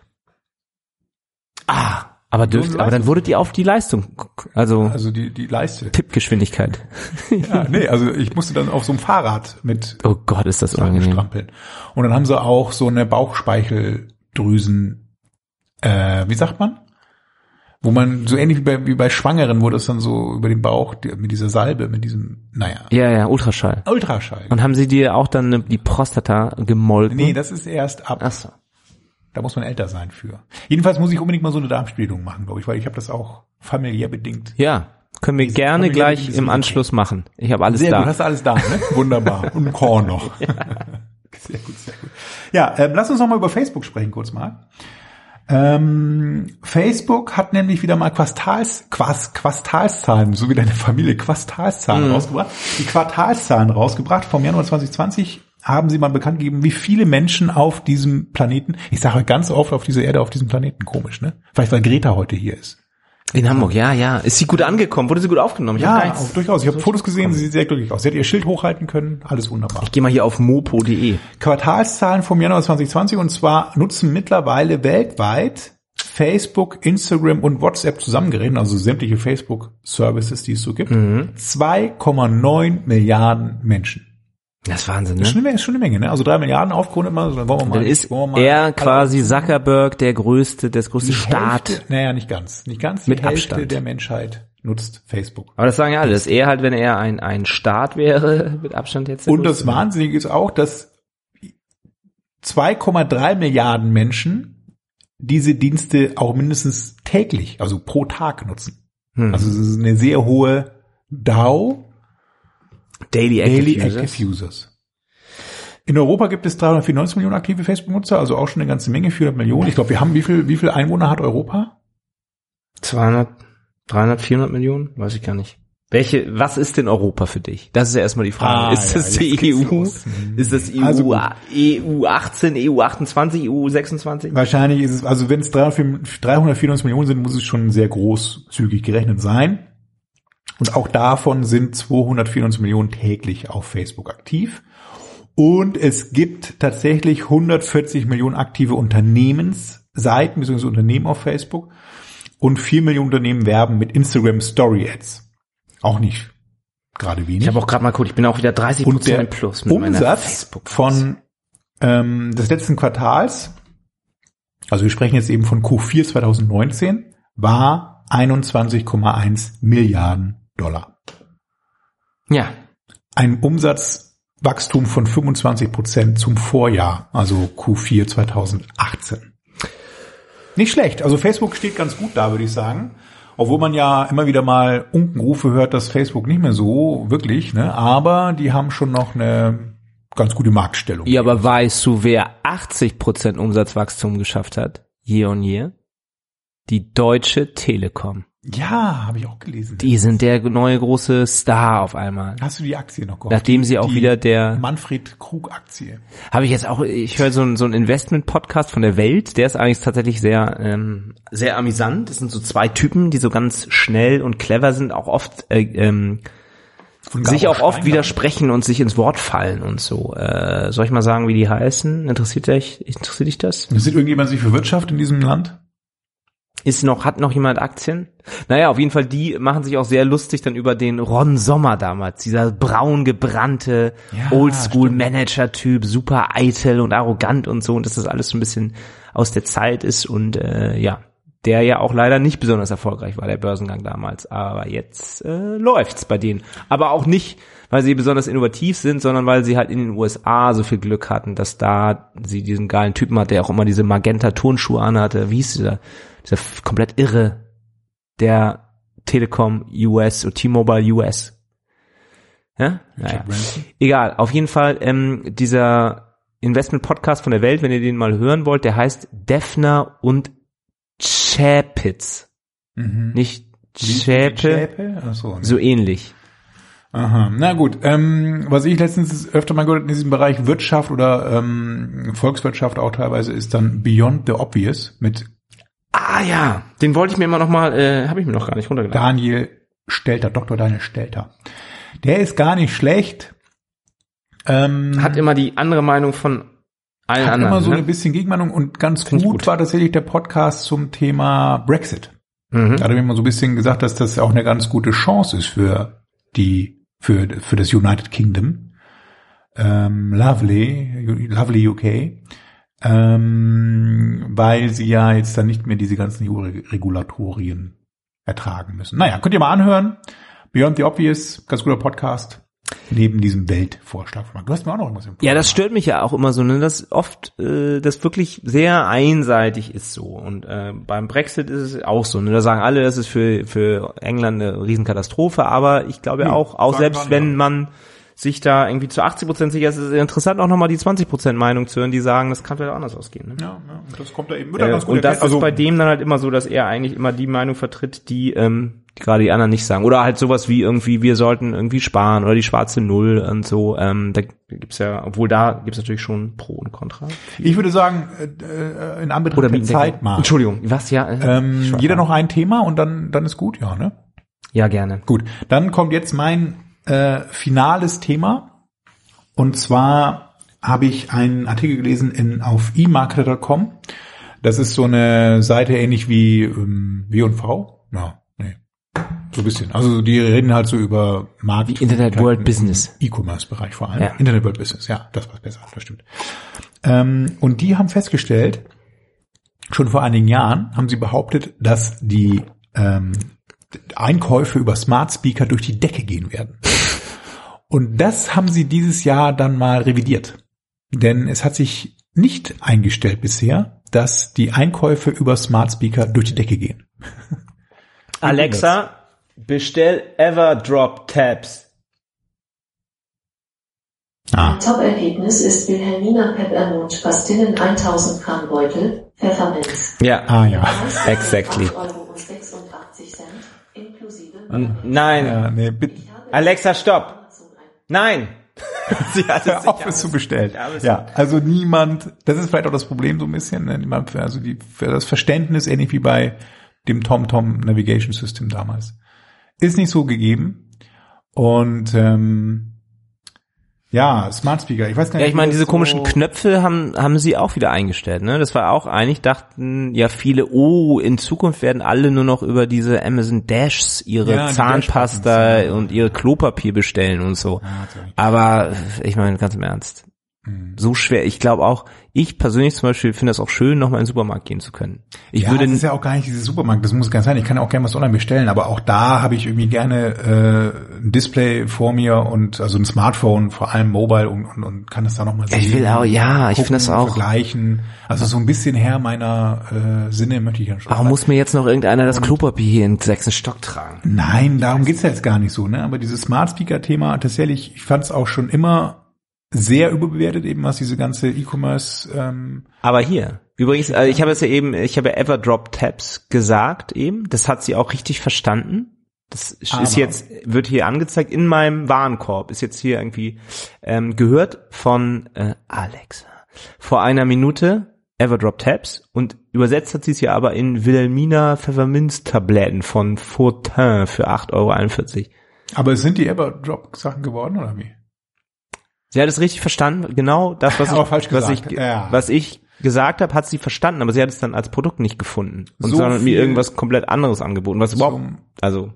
Ah, aber dürft, aber dann wurdet ihr auf die Leistung, also Also die, die Leiste. Tippgeschwindigkeit. Ja, nee, also ich musste dann auf so einem Fahrrad mit Oh Gott, ist das unangenehm. strampeln. Und dann haben sie auch so eine Bauchspeicheldrüsen, äh, wie sagt man? Wo man, so ähnlich wie bei, wie bei Schwangeren, wo das dann so über den Bauch, die, mit dieser Salbe, mit diesem, naja, Ja, ja, Ultraschall. Ultraschall. Und haben sie dir auch dann die Prostata gemolken? Nee, das ist erst ab. Ach so. Da muss man älter sein für. Jedenfalls muss ich unbedingt mal so eine Darmspiegelung machen, glaube ich, weil ich habe das auch familiär bedingt. Ja, können wir gerne gleich im Anschluss machen. Ich habe alles Sehr da. gut, hast du alles da, ne? Wunderbar. Und ein Korn noch. Sehr gut, sehr gut. Ja, ähm, lass uns noch mal über Facebook sprechen, kurz mal. Ähm, Facebook hat nämlich wieder mal Quartals, Quas, Quartalszahlen, so wie deine Familie, Quartalszahlen rausgebracht. Die Quartalszahlen rausgebracht vom Januar 2020 haben sie mal bekannt gegeben, wie viele Menschen auf diesem Planeten, ich sage ganz oft auf dieser Erde, auf diesem Planeten, komisch, ne? Vielleicht weil Greta heute hier ist. In Hamburg, ja, ja. Ist sie gut angekommen? Wurde sie gut aufgenommen? Ich Ja, auch durchaus. Ich habe Fotos gesehen, sie sieht sehr glücklich aus. Sie hat ihr Schild hochhalten können, alles wunderbar. Ich gehe mal hier auf mopo.de. Quartalszahlen vom Januar 2020 und zwar nutzen mittlerweile weltweit Facebook, Instagram und WhatsApp zusammengerechnet, also sämtliche Facebook-Services, die es so gibt, 2,9 Milliarden Menschen. Das ist Wahnsinn, Das ist ne? schon eine, schon eine Menge, ne? Also drei Milliarden aufgerundet mal, so, dann wollen wir mal. Dann ist wollen wir mal er quasi Zuckerberg der größte, das größte Staat. Hälfte, naja, nicht ganz. Nicht ganz. Die Mit Hälfte Abstand. der Menschheit nutzt Facebook. Aber das sagen ja alle, dass er halt, wenn er ein, ein Staat wäre, mit Abstand jetzt. Und das. Wahnsinnige ist auch, dass 2,3 Milliarden Menschen diese Dienste auch mindestens täglich, also pro Tag nutzen. Hm. Also es ist eine sehr hohe DAO, Daily Active Daily Users. Active Users. In Europa gibt es 394 Millionen aktive Facebook-Nutzer, also auch schon eine ganze Menge, 400 Millionen. Ich glaube, wir haben, wie viel, wie viel Einwohner hat Europa? 200, 300, 400 Millionen? Weiß ich gar nicht. Welche, was ist denn Europa für dich? Das ist ja erstmal die Frage. Ah, ist ja, das die EU? los. Hm. Ist das EU, Also. EU 18, EU 28, EU 26? Wahrscheinlich ist es, also wenn es 394 Millionen sind, muss es schon sehr großzügig gerechnet sein. Und auch davon sind 294 Millionen täglich auf Facebook aktiv. Und es gibt tatsächlich 140 Millionen aktive Unternehmensseiten bzw. Unternehmen auf Facebook. Und 4 Millionen Unternehmen werben mit Instagram Story Ads. Auch nicht gerade wenig. Ich habe auch gerade mal geguckt, ich bin auch wieder 30 Und der Prozent plus mit Umsatz von ähm, des letzten Quartals, also wir sprechen jetzt eben von Q4 2019, war 21,1 Milliarden Dollar. Ja, Ein Umsatzwachstum von 25 Prozent zum Vorjahr, also Q4 2018. Nicht schlecht. Also Facebook steht ganz gut da, würde ich sagen. Obwohl man ja immer wieder mal Unkenrufe hört, dass Facebook nicht mehr so wirklich, ne? Aber die haben schon noch eine ganz gute Marktstellung. Ja, aber weißt du, wer 80% Umsatzwachstum geschafft hat? Year on year? Die Deutsche Telekom. Ja, habe ich auch gelesen. Die sind der neue große Star auf einmal. Hast du die Aktie noch geholt? Nachdem sie auch die wieder der Manfred Krug Aktie. Habe ich jetzt auch, ich höre so ein, so ein Investment-Podcast von der Welt, der ist eigentlich tatsächlich sehr, ähm, sehr amüsant. Das sind so zwei Typen, die so ganz schnell und clever sind, auch oft äh, ähm, sich auch oft widersprechen und sich ins Wort fallen und so. Äh, soll ich mal sagen, wie die heißen? Interessiert dich, interessiert dich das? Interessiert irgendjemand sich für Wirtschaft in diesem Land? Ist noch, hat noch jemand Aktien? Naja, auf jeden Fall, die machen sich auch sehr lustig dann über den Ron Sommer damals. Dieser braun gebrannte Ja, Oldschool-Manager-Typ, super eitel und arrogant und so. Und dass das alles so ein bisschen aus der Zeit ist und äh, ja, der ja auch leider nicht besonders erfolgreich war, der Börsengang damals. Aber jetzt äh, läuft's bei denen. Aber auch nicht, weil sie besonders innovativ sind, sondern weil sie halt in den USA so viel Glück hatten, dass da sie diesen geilen Typen hat, der auch immer diese Magenta-Turnschuhe anhatte. Wie hieß dieser? Dieser komplett irre, der Telekom US oder T-Mobile US. Ja? Naja. Egal, auf jeden Fall ähm, dieser Investment-Podcast von der Welt, wenn ihr den mal hören wollt, der heißt Defner und Chapitz. Mhm. Nicht Schäpe? Ach so, ne. so ähnlich. Aha, na gut. Ähm, was ich letztens öfter mal gehört habe in diesem Bereich Wirtschaft oder ähm, Volkswirtschaft auch teilweise ist dann Beyond the Obvious mit Ah ja, den wollte ich mir immer noch mal, äh, habe ich mir noch gar nicht runtergeladen. Daniel Stelter, Dr. Daniel Stelter. Der ist gar nicht schlecht. Ähm, Hat immer die andere Meinung von allen hat anderen. immer so ne? ein bisschen Gegenmeinung und ganz gut, gut. war tatsächlich der Podcast zum Thema Brexit. mhm. Da hat er mir mal so ein bisschen gesagt, dass das auch eine ganz gute Chance ist für die, für, für das United Kingdom. Ähm, lovely, lovely UK. Ähm, weil sie ja jetzt dann nicht mehr diese ganzen EU-Regulatorien ertragen müssen. Naja, könnt ihr mal anhören. Beyond the Obvious, ganz guter Podcast. Neben diesem Weltvorschlag. Du hast mir auch noch irgendwas empfohlen. Ja, das stört mich ja auch immer so, ne, dass oft äh, das wirklich sehr einseitig ist so. Und äh, beim Brexit ist es auch so. Ne, da sagen alle, das ist für für England eine Riesenkatastrophe, aber ich glaube ja Nee, auch, auch selbst nicht, wenn ja. man sich da irgendwie zu 80 Prozent sicher ist, ist es interessant auch nochmal die 20 Prozent Meinung zu hören, die sagen, das kann vielleicht anders ausgehen. Ne? Ja, ja, und das kommt da eben wieder Äh, ganz gut und das. Also ist bei dem dann halt immer so, dass er eigentlich immer die Meinung vertritt, die, ähm, die gerade die anderen nicht sagen. Oder halt sowas wie irgendwie, wir sollten irgendwie sparen oder die schwarze Null und so. Ähm, da gibt's ja, obwohl da gibt's natürlich schon Pro und Contra. Ich würde sagen, äh, äh, in Anbetracht Oder der. Zeit mal. Entschuldigung, was ja? äh, Ähm, jeder noch ein Thema und dann, dann ist gut, ja, ne? Ja, gerne. Gut, dann kommt jetzt mein äh, finales Thema. Und zwar habe ich einen Artikel gelesen in, auf emarketer.com. Das ist so eine Seite ähnlich wie ähm, W&V. Ja. So ein bisschen. Also die reden halt so über Markt. Wie Internet World Business. E-Commerce-Bereich vor allem. Ja. Internet World Business, ja, das war besser, das stimmt. Ähm, und die haben festgestellt, schon vor einigen Jahren haben sie behauptet, dass die ähm, Einkäufe über Smart Speaker durch die Decke gehen werden. Und das haben sie dieses Jahr dann mal revidiert. Denn es hat sich nicht eingestellt bisher, dass die Einkäufe über Smart Speaker durch die Decke gehen. Alexa, bestell Everdrop Tabs. Ah. Top-Ergebnis ist Wilhelmina Peppermint Pastillen 1000 Gramm Beutel, Pfefferminz. Ja. Ah ja. Exactly. 8,86 Euro, inklusive Nein. ja nee, bitte. Alexa, stopp. Nein. Sie hat es auf, sich es zu bestellen. Ja, es- Ja, also niemand, das ist vielleicht auch das Problem so ein bisschen, ne? niemand, also die, für das Verständnis, ähnlich wie bei dem TomTom Navigation System damals, ist nicht so gegeben. Und ähm, ja, Smart Speaker, ich weiß gar nicht. Ja, ich meine, diese so- komischen Knöpfe haben, haben sie auch wieder eingestellt, ne? Das war auch eigentlich, dachten ja viele, oh, in Zukunft werden alle nur noch über diese Amazon Dashs ihre Ja, Zahnpasta ja. und ihre Klopapier bestellen und so. Ja, natürlich. Aber ich meine, ganz im Ernst. So schwer. Ich glaube auch, ich persönlich zum Beispiel finde das auch schön, nochmal in den Supermarkt gehen zu können. Ich ja, würde das ist ja auch gar nicht dieses Supermarkt, das muss nicht sein. Ich kann ja auch gerne was online bestellen, aber auch da habe ich irgendwie gerne äh, ein Display vor mir und also ein Smartphone, vor allem Mobile und, und, und kann das da nochmal sehen. Ich will auch- ja, ich finde das auch- Vergleichen. Also so ein bisschen her meiner äh, Sinne möchte ich dann schon. Warum muss mir jetzt noch irgendeiner das Klopapier hier in den sechsten Stock tragen? Nein, darum geht's ja jetzt gar nicht so, ne? Aber dieses Smart Speaker Thema tatsächlich, ich fand es auch schon immer sehr überbewertet, eben was diese ganze E-Commerce, ähm, Aber hier, übrigens, äh, ich habe es ja eben, ich habe ja Everdrop Tabs gesagt eben, das hat sie auch richtig verstanden. Das ist Aber- jetzt, wird hier angezeigt in meinem Warenkorb, ist jetzt hier irgendwie ähm, gehört von äh, Alexa. Vor einer Minute Everdrop Tabs und übersetzt hat sie es ja aber in Wilhelmina Pfefferminztabletten von Fortin für 8,41 Euro. aber sind die Everdrop-Sachen geworden, oder wie? Sie hat es richtig verstanden, genau das, was ich, was ich, gesagt, ja. was ich gesagt habe, hat sie verstanden, aber sie hat es dann als Produkt nicht gefunden. Und So sondern mir irgendwas komplett anderes angeboten, was überhaupt, also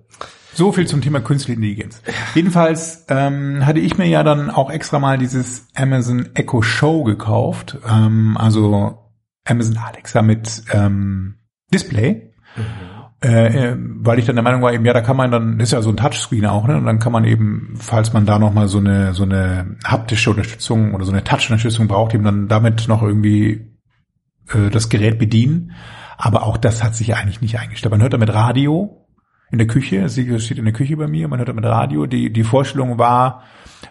So viel zum Thema künstliche Intelligenz. Jedenfalls ähm, hatte ich mir ja dann auch extra mal dieses Amazon Echo Show gekauft, ähm, also Amazon Alexa mit ähm, Display, äh, äh, weil ich dann der Meinung war, eben ja, da kann man dann, ist ja so ein Touchscreen auch, ne, und dann kann man eben, falls man da noch mal so eine so eine haptische Unterstützung oder so eine Touch-Unterstützung braucht, eben dann damit noch irgendwie äh, das Gerät bedienen. Aber auch das hat sich eigentlich nicht eingestellt. Man hört damit Radio in der Küche, sie steht in der Küche bei mir, man hört damit Radio. Die, die Vorstellung war,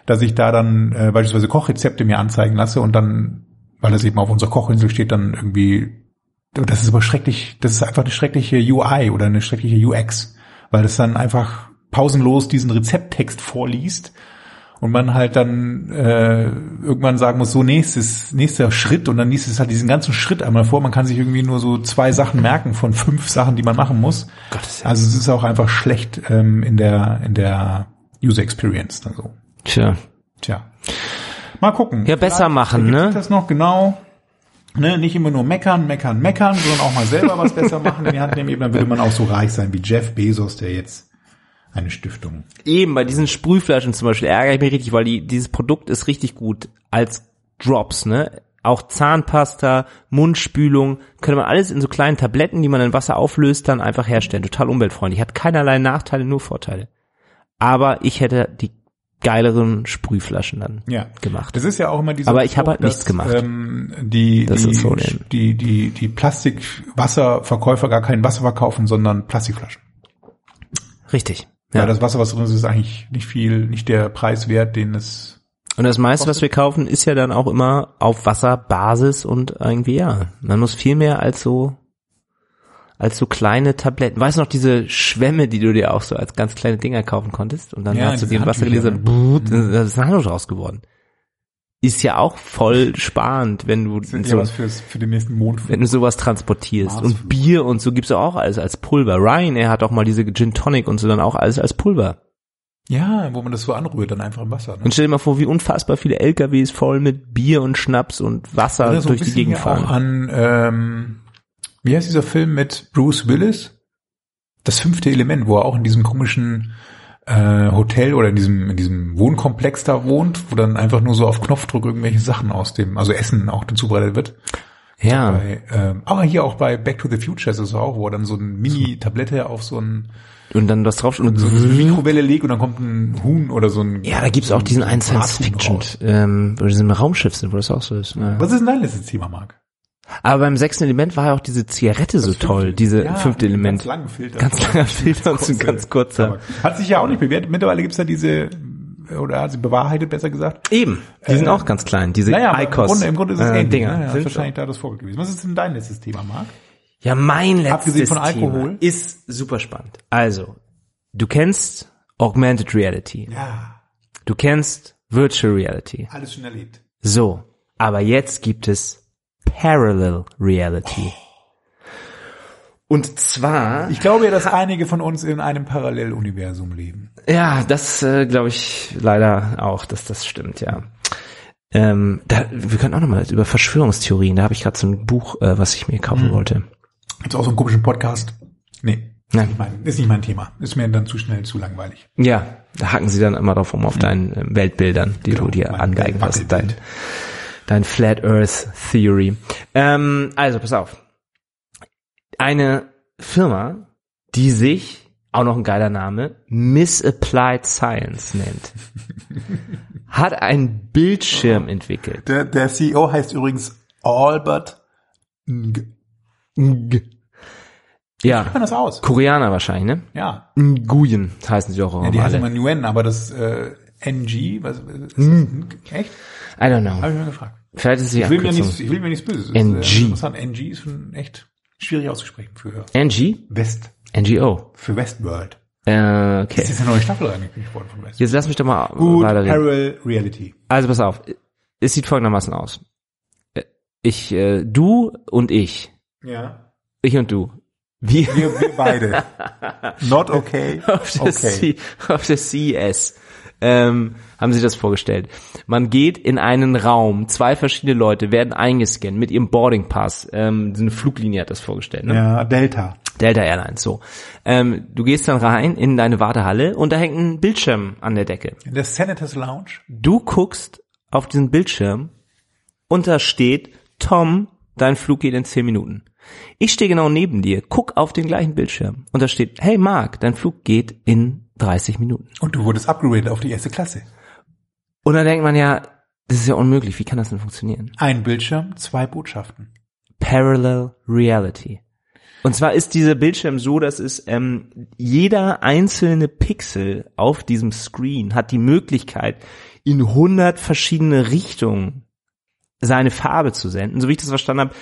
dass ich da dann äh, beispielsweise Kochrezepte mir anzeigen lasse und dann, weil das eben auf unserer Kochinsel steht, dann irgendwie, das ist aber schrecklich, das ist einfach eine schreckliche UI oder eine schreckliche UX, weil das dann einfach pausenlos diesen Rezepttext vorliest und man halt dann äh, irgendwann sagen muss, so nächstes, nächster Schritt und dann liest es halt diesen ganzen Schritt einmal vor. Man kann sich irgendwie nur so zwei Sachen merken von fünf Sachen, die man machen muss. Also es ist auch einfach schlecht ähm, in der in der User Experience dann so. tja. Tja. Mal gucken. Ja, besser Vielleicht machen, ne? Das noch genau. Ne, nicht immer nur meckern, meckern, meckern, sondern auch mal selber was besser machen in die Hand nehmen. Eben, dann würde man auch so reich sein wie Jeff Bezos, der jetzt eine Stiftung. Eben, bei diesen Sprühflaschen zum Beispiel ärgere ich mich richtig, weil die, dieses Produkt ist richtig gut als Drops, ne? Auch Zahnpasta, Mundspülung, könnte man alles in so kleinen Tabletten, die man in Wasser auflöst, dann einfach herstellen. Total umweltfreundlich. Hat keinerlei Nachteile, nur Vorteile. Aber ich hätte die geileren Sprühflaschen dann Ja. gemacht. Das ist ja auch immer dieser Aber ich habe halt nichts dass, gemacht. Ähm, die, Das die, ist so die, die, die Plastikwasserverkäufer gar kein Wasser verkaufen, sondern Plastikflaschen. Richtig. Ja. Weil das Wasser, was drin ist, ist eigentlich nicht viel, nicht der Preis wert, den es Und das meiste, was wir kaufen, ist ja dann auch immer auf Wasserbasis und irgendwie, ja, man muss viel mehr als so, als so kleine Tabletten. Weißt du noch diese Schwämme, die du dir auch so als ganz kleine Dinger kaufen konntest? Und dann Ja, hast du die in Wasser gelesen, und brrrt, da ist ein Handtuch raus geworden. Ist ja auch voll sparend, wenn du so, fürs, für den nächsten Mond. wenn du sowas transportierst. Marsflug. Und Bier und so gibt's ja auch alles als Pulver. Ryan, er hat auch mal diese Gin Tonic und so dann auch alles als Pulver. Ja, wo man das so anrührt, dann einfach im Wasser. Ne? Und stell dir mal vor, wie unfassbar viele LKWs voll mit Bier und Schnaps und Wasser so durch die Gegend fahren. auch an, ähm, wie heißt dieser Film mit Bruce Willis? Das fünfte Element, wo er auch in diesem komischen äh, Hotel oder in diesem in diesem Wohnkomplex da wohnt, wo dann einfach nur so auf Knopfdruck irgendwelche Sachen aus dem, also Essen auch dann zubereitet wird. Ja. Bei, ähm, aber hier auch bei Back to the Future ist es auch, wo er dann so eine Mini-Tablette auf so, ein, Und dann das drauf und so eine Mikrowelle legt und dann kommt ein Huhn oder so ein ja, da gibt's so auch diesen ein einen Brathuhn Science-Fiction, raus. ähm, wo in einem Raumschiff sind, wo das auch so ist. Ja. Was ist denn dein letztes Thema, Marc? Aber beim sechsten Element war ja auch diese Zigarette so toll, diese Ja, fünfte Element. Ganz langen Filter. Ganz langer Filter und so ein ganz kurzer. Hat sich ja auch nicht bewährt. Mittlerweile gibt's ja diese, oder hat sie bewahrheitet, besser gesagt. Eben, die sind auch ganz klein, diese Naja, aber im Icos. Grunde, im Grunde ist es äh, ähnlich. Dinger. Ne? Ja, Sind ist wahrscheinlich da das Vorbild gewesen. Was ist denn dein letztes Thema, Marc? Ja, mein letztes Abgesehen von Alkohol? Thema ist super spannend. Also, du kennst Augmented Reality. Ja, Du kennst Virtual Reality. alles schon erlebt. So, aber jetzt gibt es Parallel Reality. Und zwar, Ich glaube ja, dass einige von uns in einem Paralleluniversum leben. ja, das äh, glaube ich leider auch, dass das stimmt, ja. Ähm, da, wir können auch nochmal über Verschwörungstheorien, da habe ich gerade so ein Buch, äh, was ich mir kaufen wollte. Gibt's auch so einen komischen Podcast? Nee. Nein. Ist, nicht mein, ist nicht mein Thema. Ist mir dann zu schnell, zu langweilig. Ja, da hacken sie dann immer drauf um auf deinen äh, Weltbildern, die Genau, du dir mein angeeignet hast, dein. Dein Flat Earth Theory. Ähm, also, pass auf. Eine Firma, die sich, auch noch ein geiler Name, Misapplied Science nennt, hat einen Bildschirm entwickelt. Der, der CEO heißt übrigens Albert Ng. Ja, Kann man das aus? Koreaner wahrscheinlich, ne? Ja. Nguyen heißen sie auch ja die alle. immer Nguyen, aber das äh, NG? Was, ist das? Echt? I don't know. Habe ich mir gefragt. Vielleicht ist es die Ich will, mir nichts, ich will mir nichts Böses. Das NG. Ist, äh, interessant. NG ist schon echt schwierig auszusprechen für NG? West, NGO. für Westworld. Äh, Ist okay. jetzt eine neue Staffel angekündigt worden von Westworld. Jetzt lass mich doch mal Gut, weiterreden. Parallel Reality. Also pass auf. Es sieht folgendermaßen aus. Äh, Ich, äh, du und ich. Ja. Ich und du. Wir Wir, wir beide. Not okay. auf der, Okay. C, auf der CES ähm, haben sie das vorgestellt. Man geht in einen Raum, zwei verschiedene Leute werden eingescannt mit ihrem Boarding Pass. Ähm, so eine Fluglinie hat das vorgestellt. Ne? Ja, Delta. Delta Airlines, so. Ähm, du gehst dann rein in deine Wartehalle und da hängt ein Bildschirm an der Decke. In der Senators Lounge. Du guckst auf diesen Bildschirm und da steht, Tom, dein Flug geht in 10 Minuten. Ich stehe genau neben dir, guck auf den gleichen Bildschirm und da steht, hey Mark, dein Flug geht in 30 Minuten. Und du wurdest upgraded auf die erste Klasse. Und dann denkt man ja, das ist ja unmöglich, wie kann das denn funktionieren? Ein Bildschirm, zwei Botschaften. Parallel Reality. Und zwar ist dieser Bildschirm so, dass es ähm, jeder einzelne Pixel auf diesem Screen hat die Möglichkeit, in 100 verschiedene Richtungen seine Farbe zu senden. So wie ich das verstanden habe,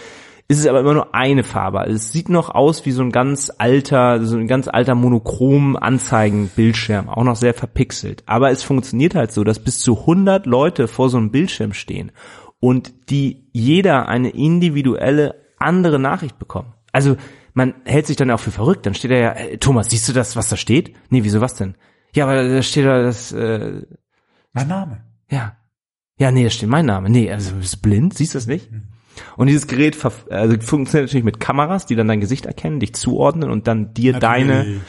ist es aber immer nur eine Farbe. Also Es sieht noch aus wie so ein ganz alter, so ein ganz alter monochrom Anzeigenbildschirm, auch noch sehr verpixelt. Aber es funktioniert halt so, dass bis zu 100 Leute vor so einem Bildschirm stehen und die jeder eine individuelle andere Nachricht bekommen. Also man hält sich dann auch für verrückt. Dann steht da ja, äh, Thomas, siehst du das, was da steht? Nee, wieso was denn? Ja, aber da steht da das, äh, Mein Name. ja. Ja, nee, da steht mein Name. Nee, also du bist blind, siehst du das nicht? Und dieses Gerät also funktioniert natürlich mit Kameras, die dann dein Gesicht erkennen, dich zuordnen und dann dir deine Natürlich.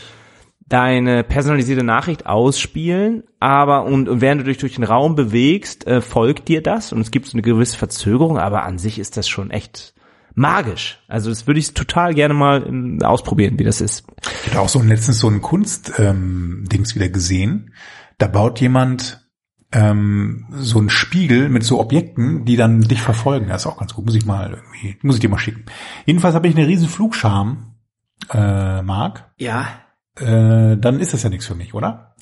deine personalisierte Nachricht ausspielen, aber und, und während du dich durch den Raum bewegst, äh, folgt dir das und es gibt so eine gewisse Verzögerung, aber an sich ist das schon echt magisch. Also das würde ich total gerne mal ähm, ausprobieren, wie das ist. Ich hatte auch so letztens so ein Kunst-Dings ähm, Dings wieder gesehen. Da baut jemand ähm, so einen Spiegel mit so Objekten, die dann dich verfolgen. Das ist auch ganz gut. Muss ich mal irgendwie, muss ich dir mal schicken. Jedenfalls habe ich eine riesen Flugscham, äh, Marc. Ja. Äh, dann ist das ja nichts für mich, oder?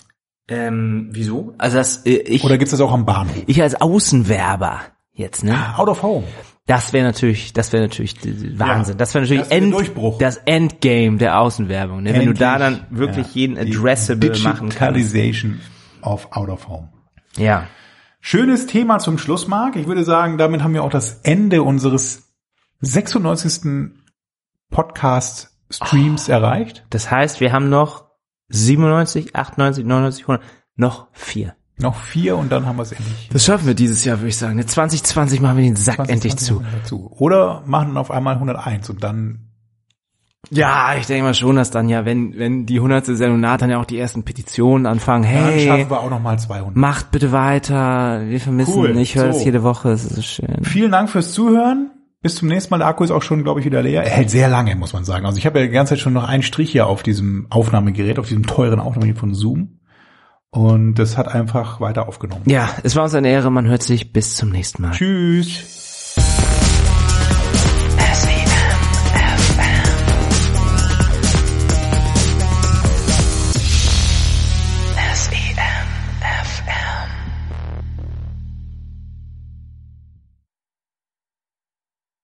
Ähm, wieso? Also das, äh, ich, Oder gibt's das auch am Bahnhof? ich als Außenwerber jetzt, ne? Out of home. Das wäre natürlich, das wäre natürlich Wahnsinn. das wäre natürlich das wär End, Durchbruch. das Endgame der Außenwerbung. Ne? Wenn du da dann wirklich ja, jeden addressable machen kannst. Digitalization of out of home. Ja. Schönes Thema zum Schluss, Marc. Ich würde sagen, damit haben wir auch das Ende unseres 96. Podcast-Streams erreicht. Das heißt, wir haben noch 97, 98, 99, 100, noch vier. Noch vier und dann haben wir es endlich. Das schaffen wir dieses Jahr, würde ich sagen. 2020 machen wir den Sack 20, endlich 20 zu. dazu. Oder machen auf einmal 101 und dann Ja, ich denke mal schon, dass dann ja, wenn, wenn die 100. Sendung naht, dann ja auch die ersten Petitionen anfangen. dann Hey, schaffen wir auch noch mal 200. macht bitte weiter. Wir vermissen, Cool. ich höre So. das jede Woche, es ist so schön. Vielen Dank fürs Zuhören. Bis zum nächsten Mal. Der Akku ist auch schon, glaube ich, wieder leer. Er hält sehr lange, muss man sagen. Also ich habe ja die ganze Zeit schon noch einen Strich hier auf diesem Aufnahmegerät, auf diesem teuren Aufnahmegerät von Zoom. Und das hat einfach weiter aufgenommen. Ja, es war uns eine Ehre, man hört sich bis zum nächsten Mal. Tschüss.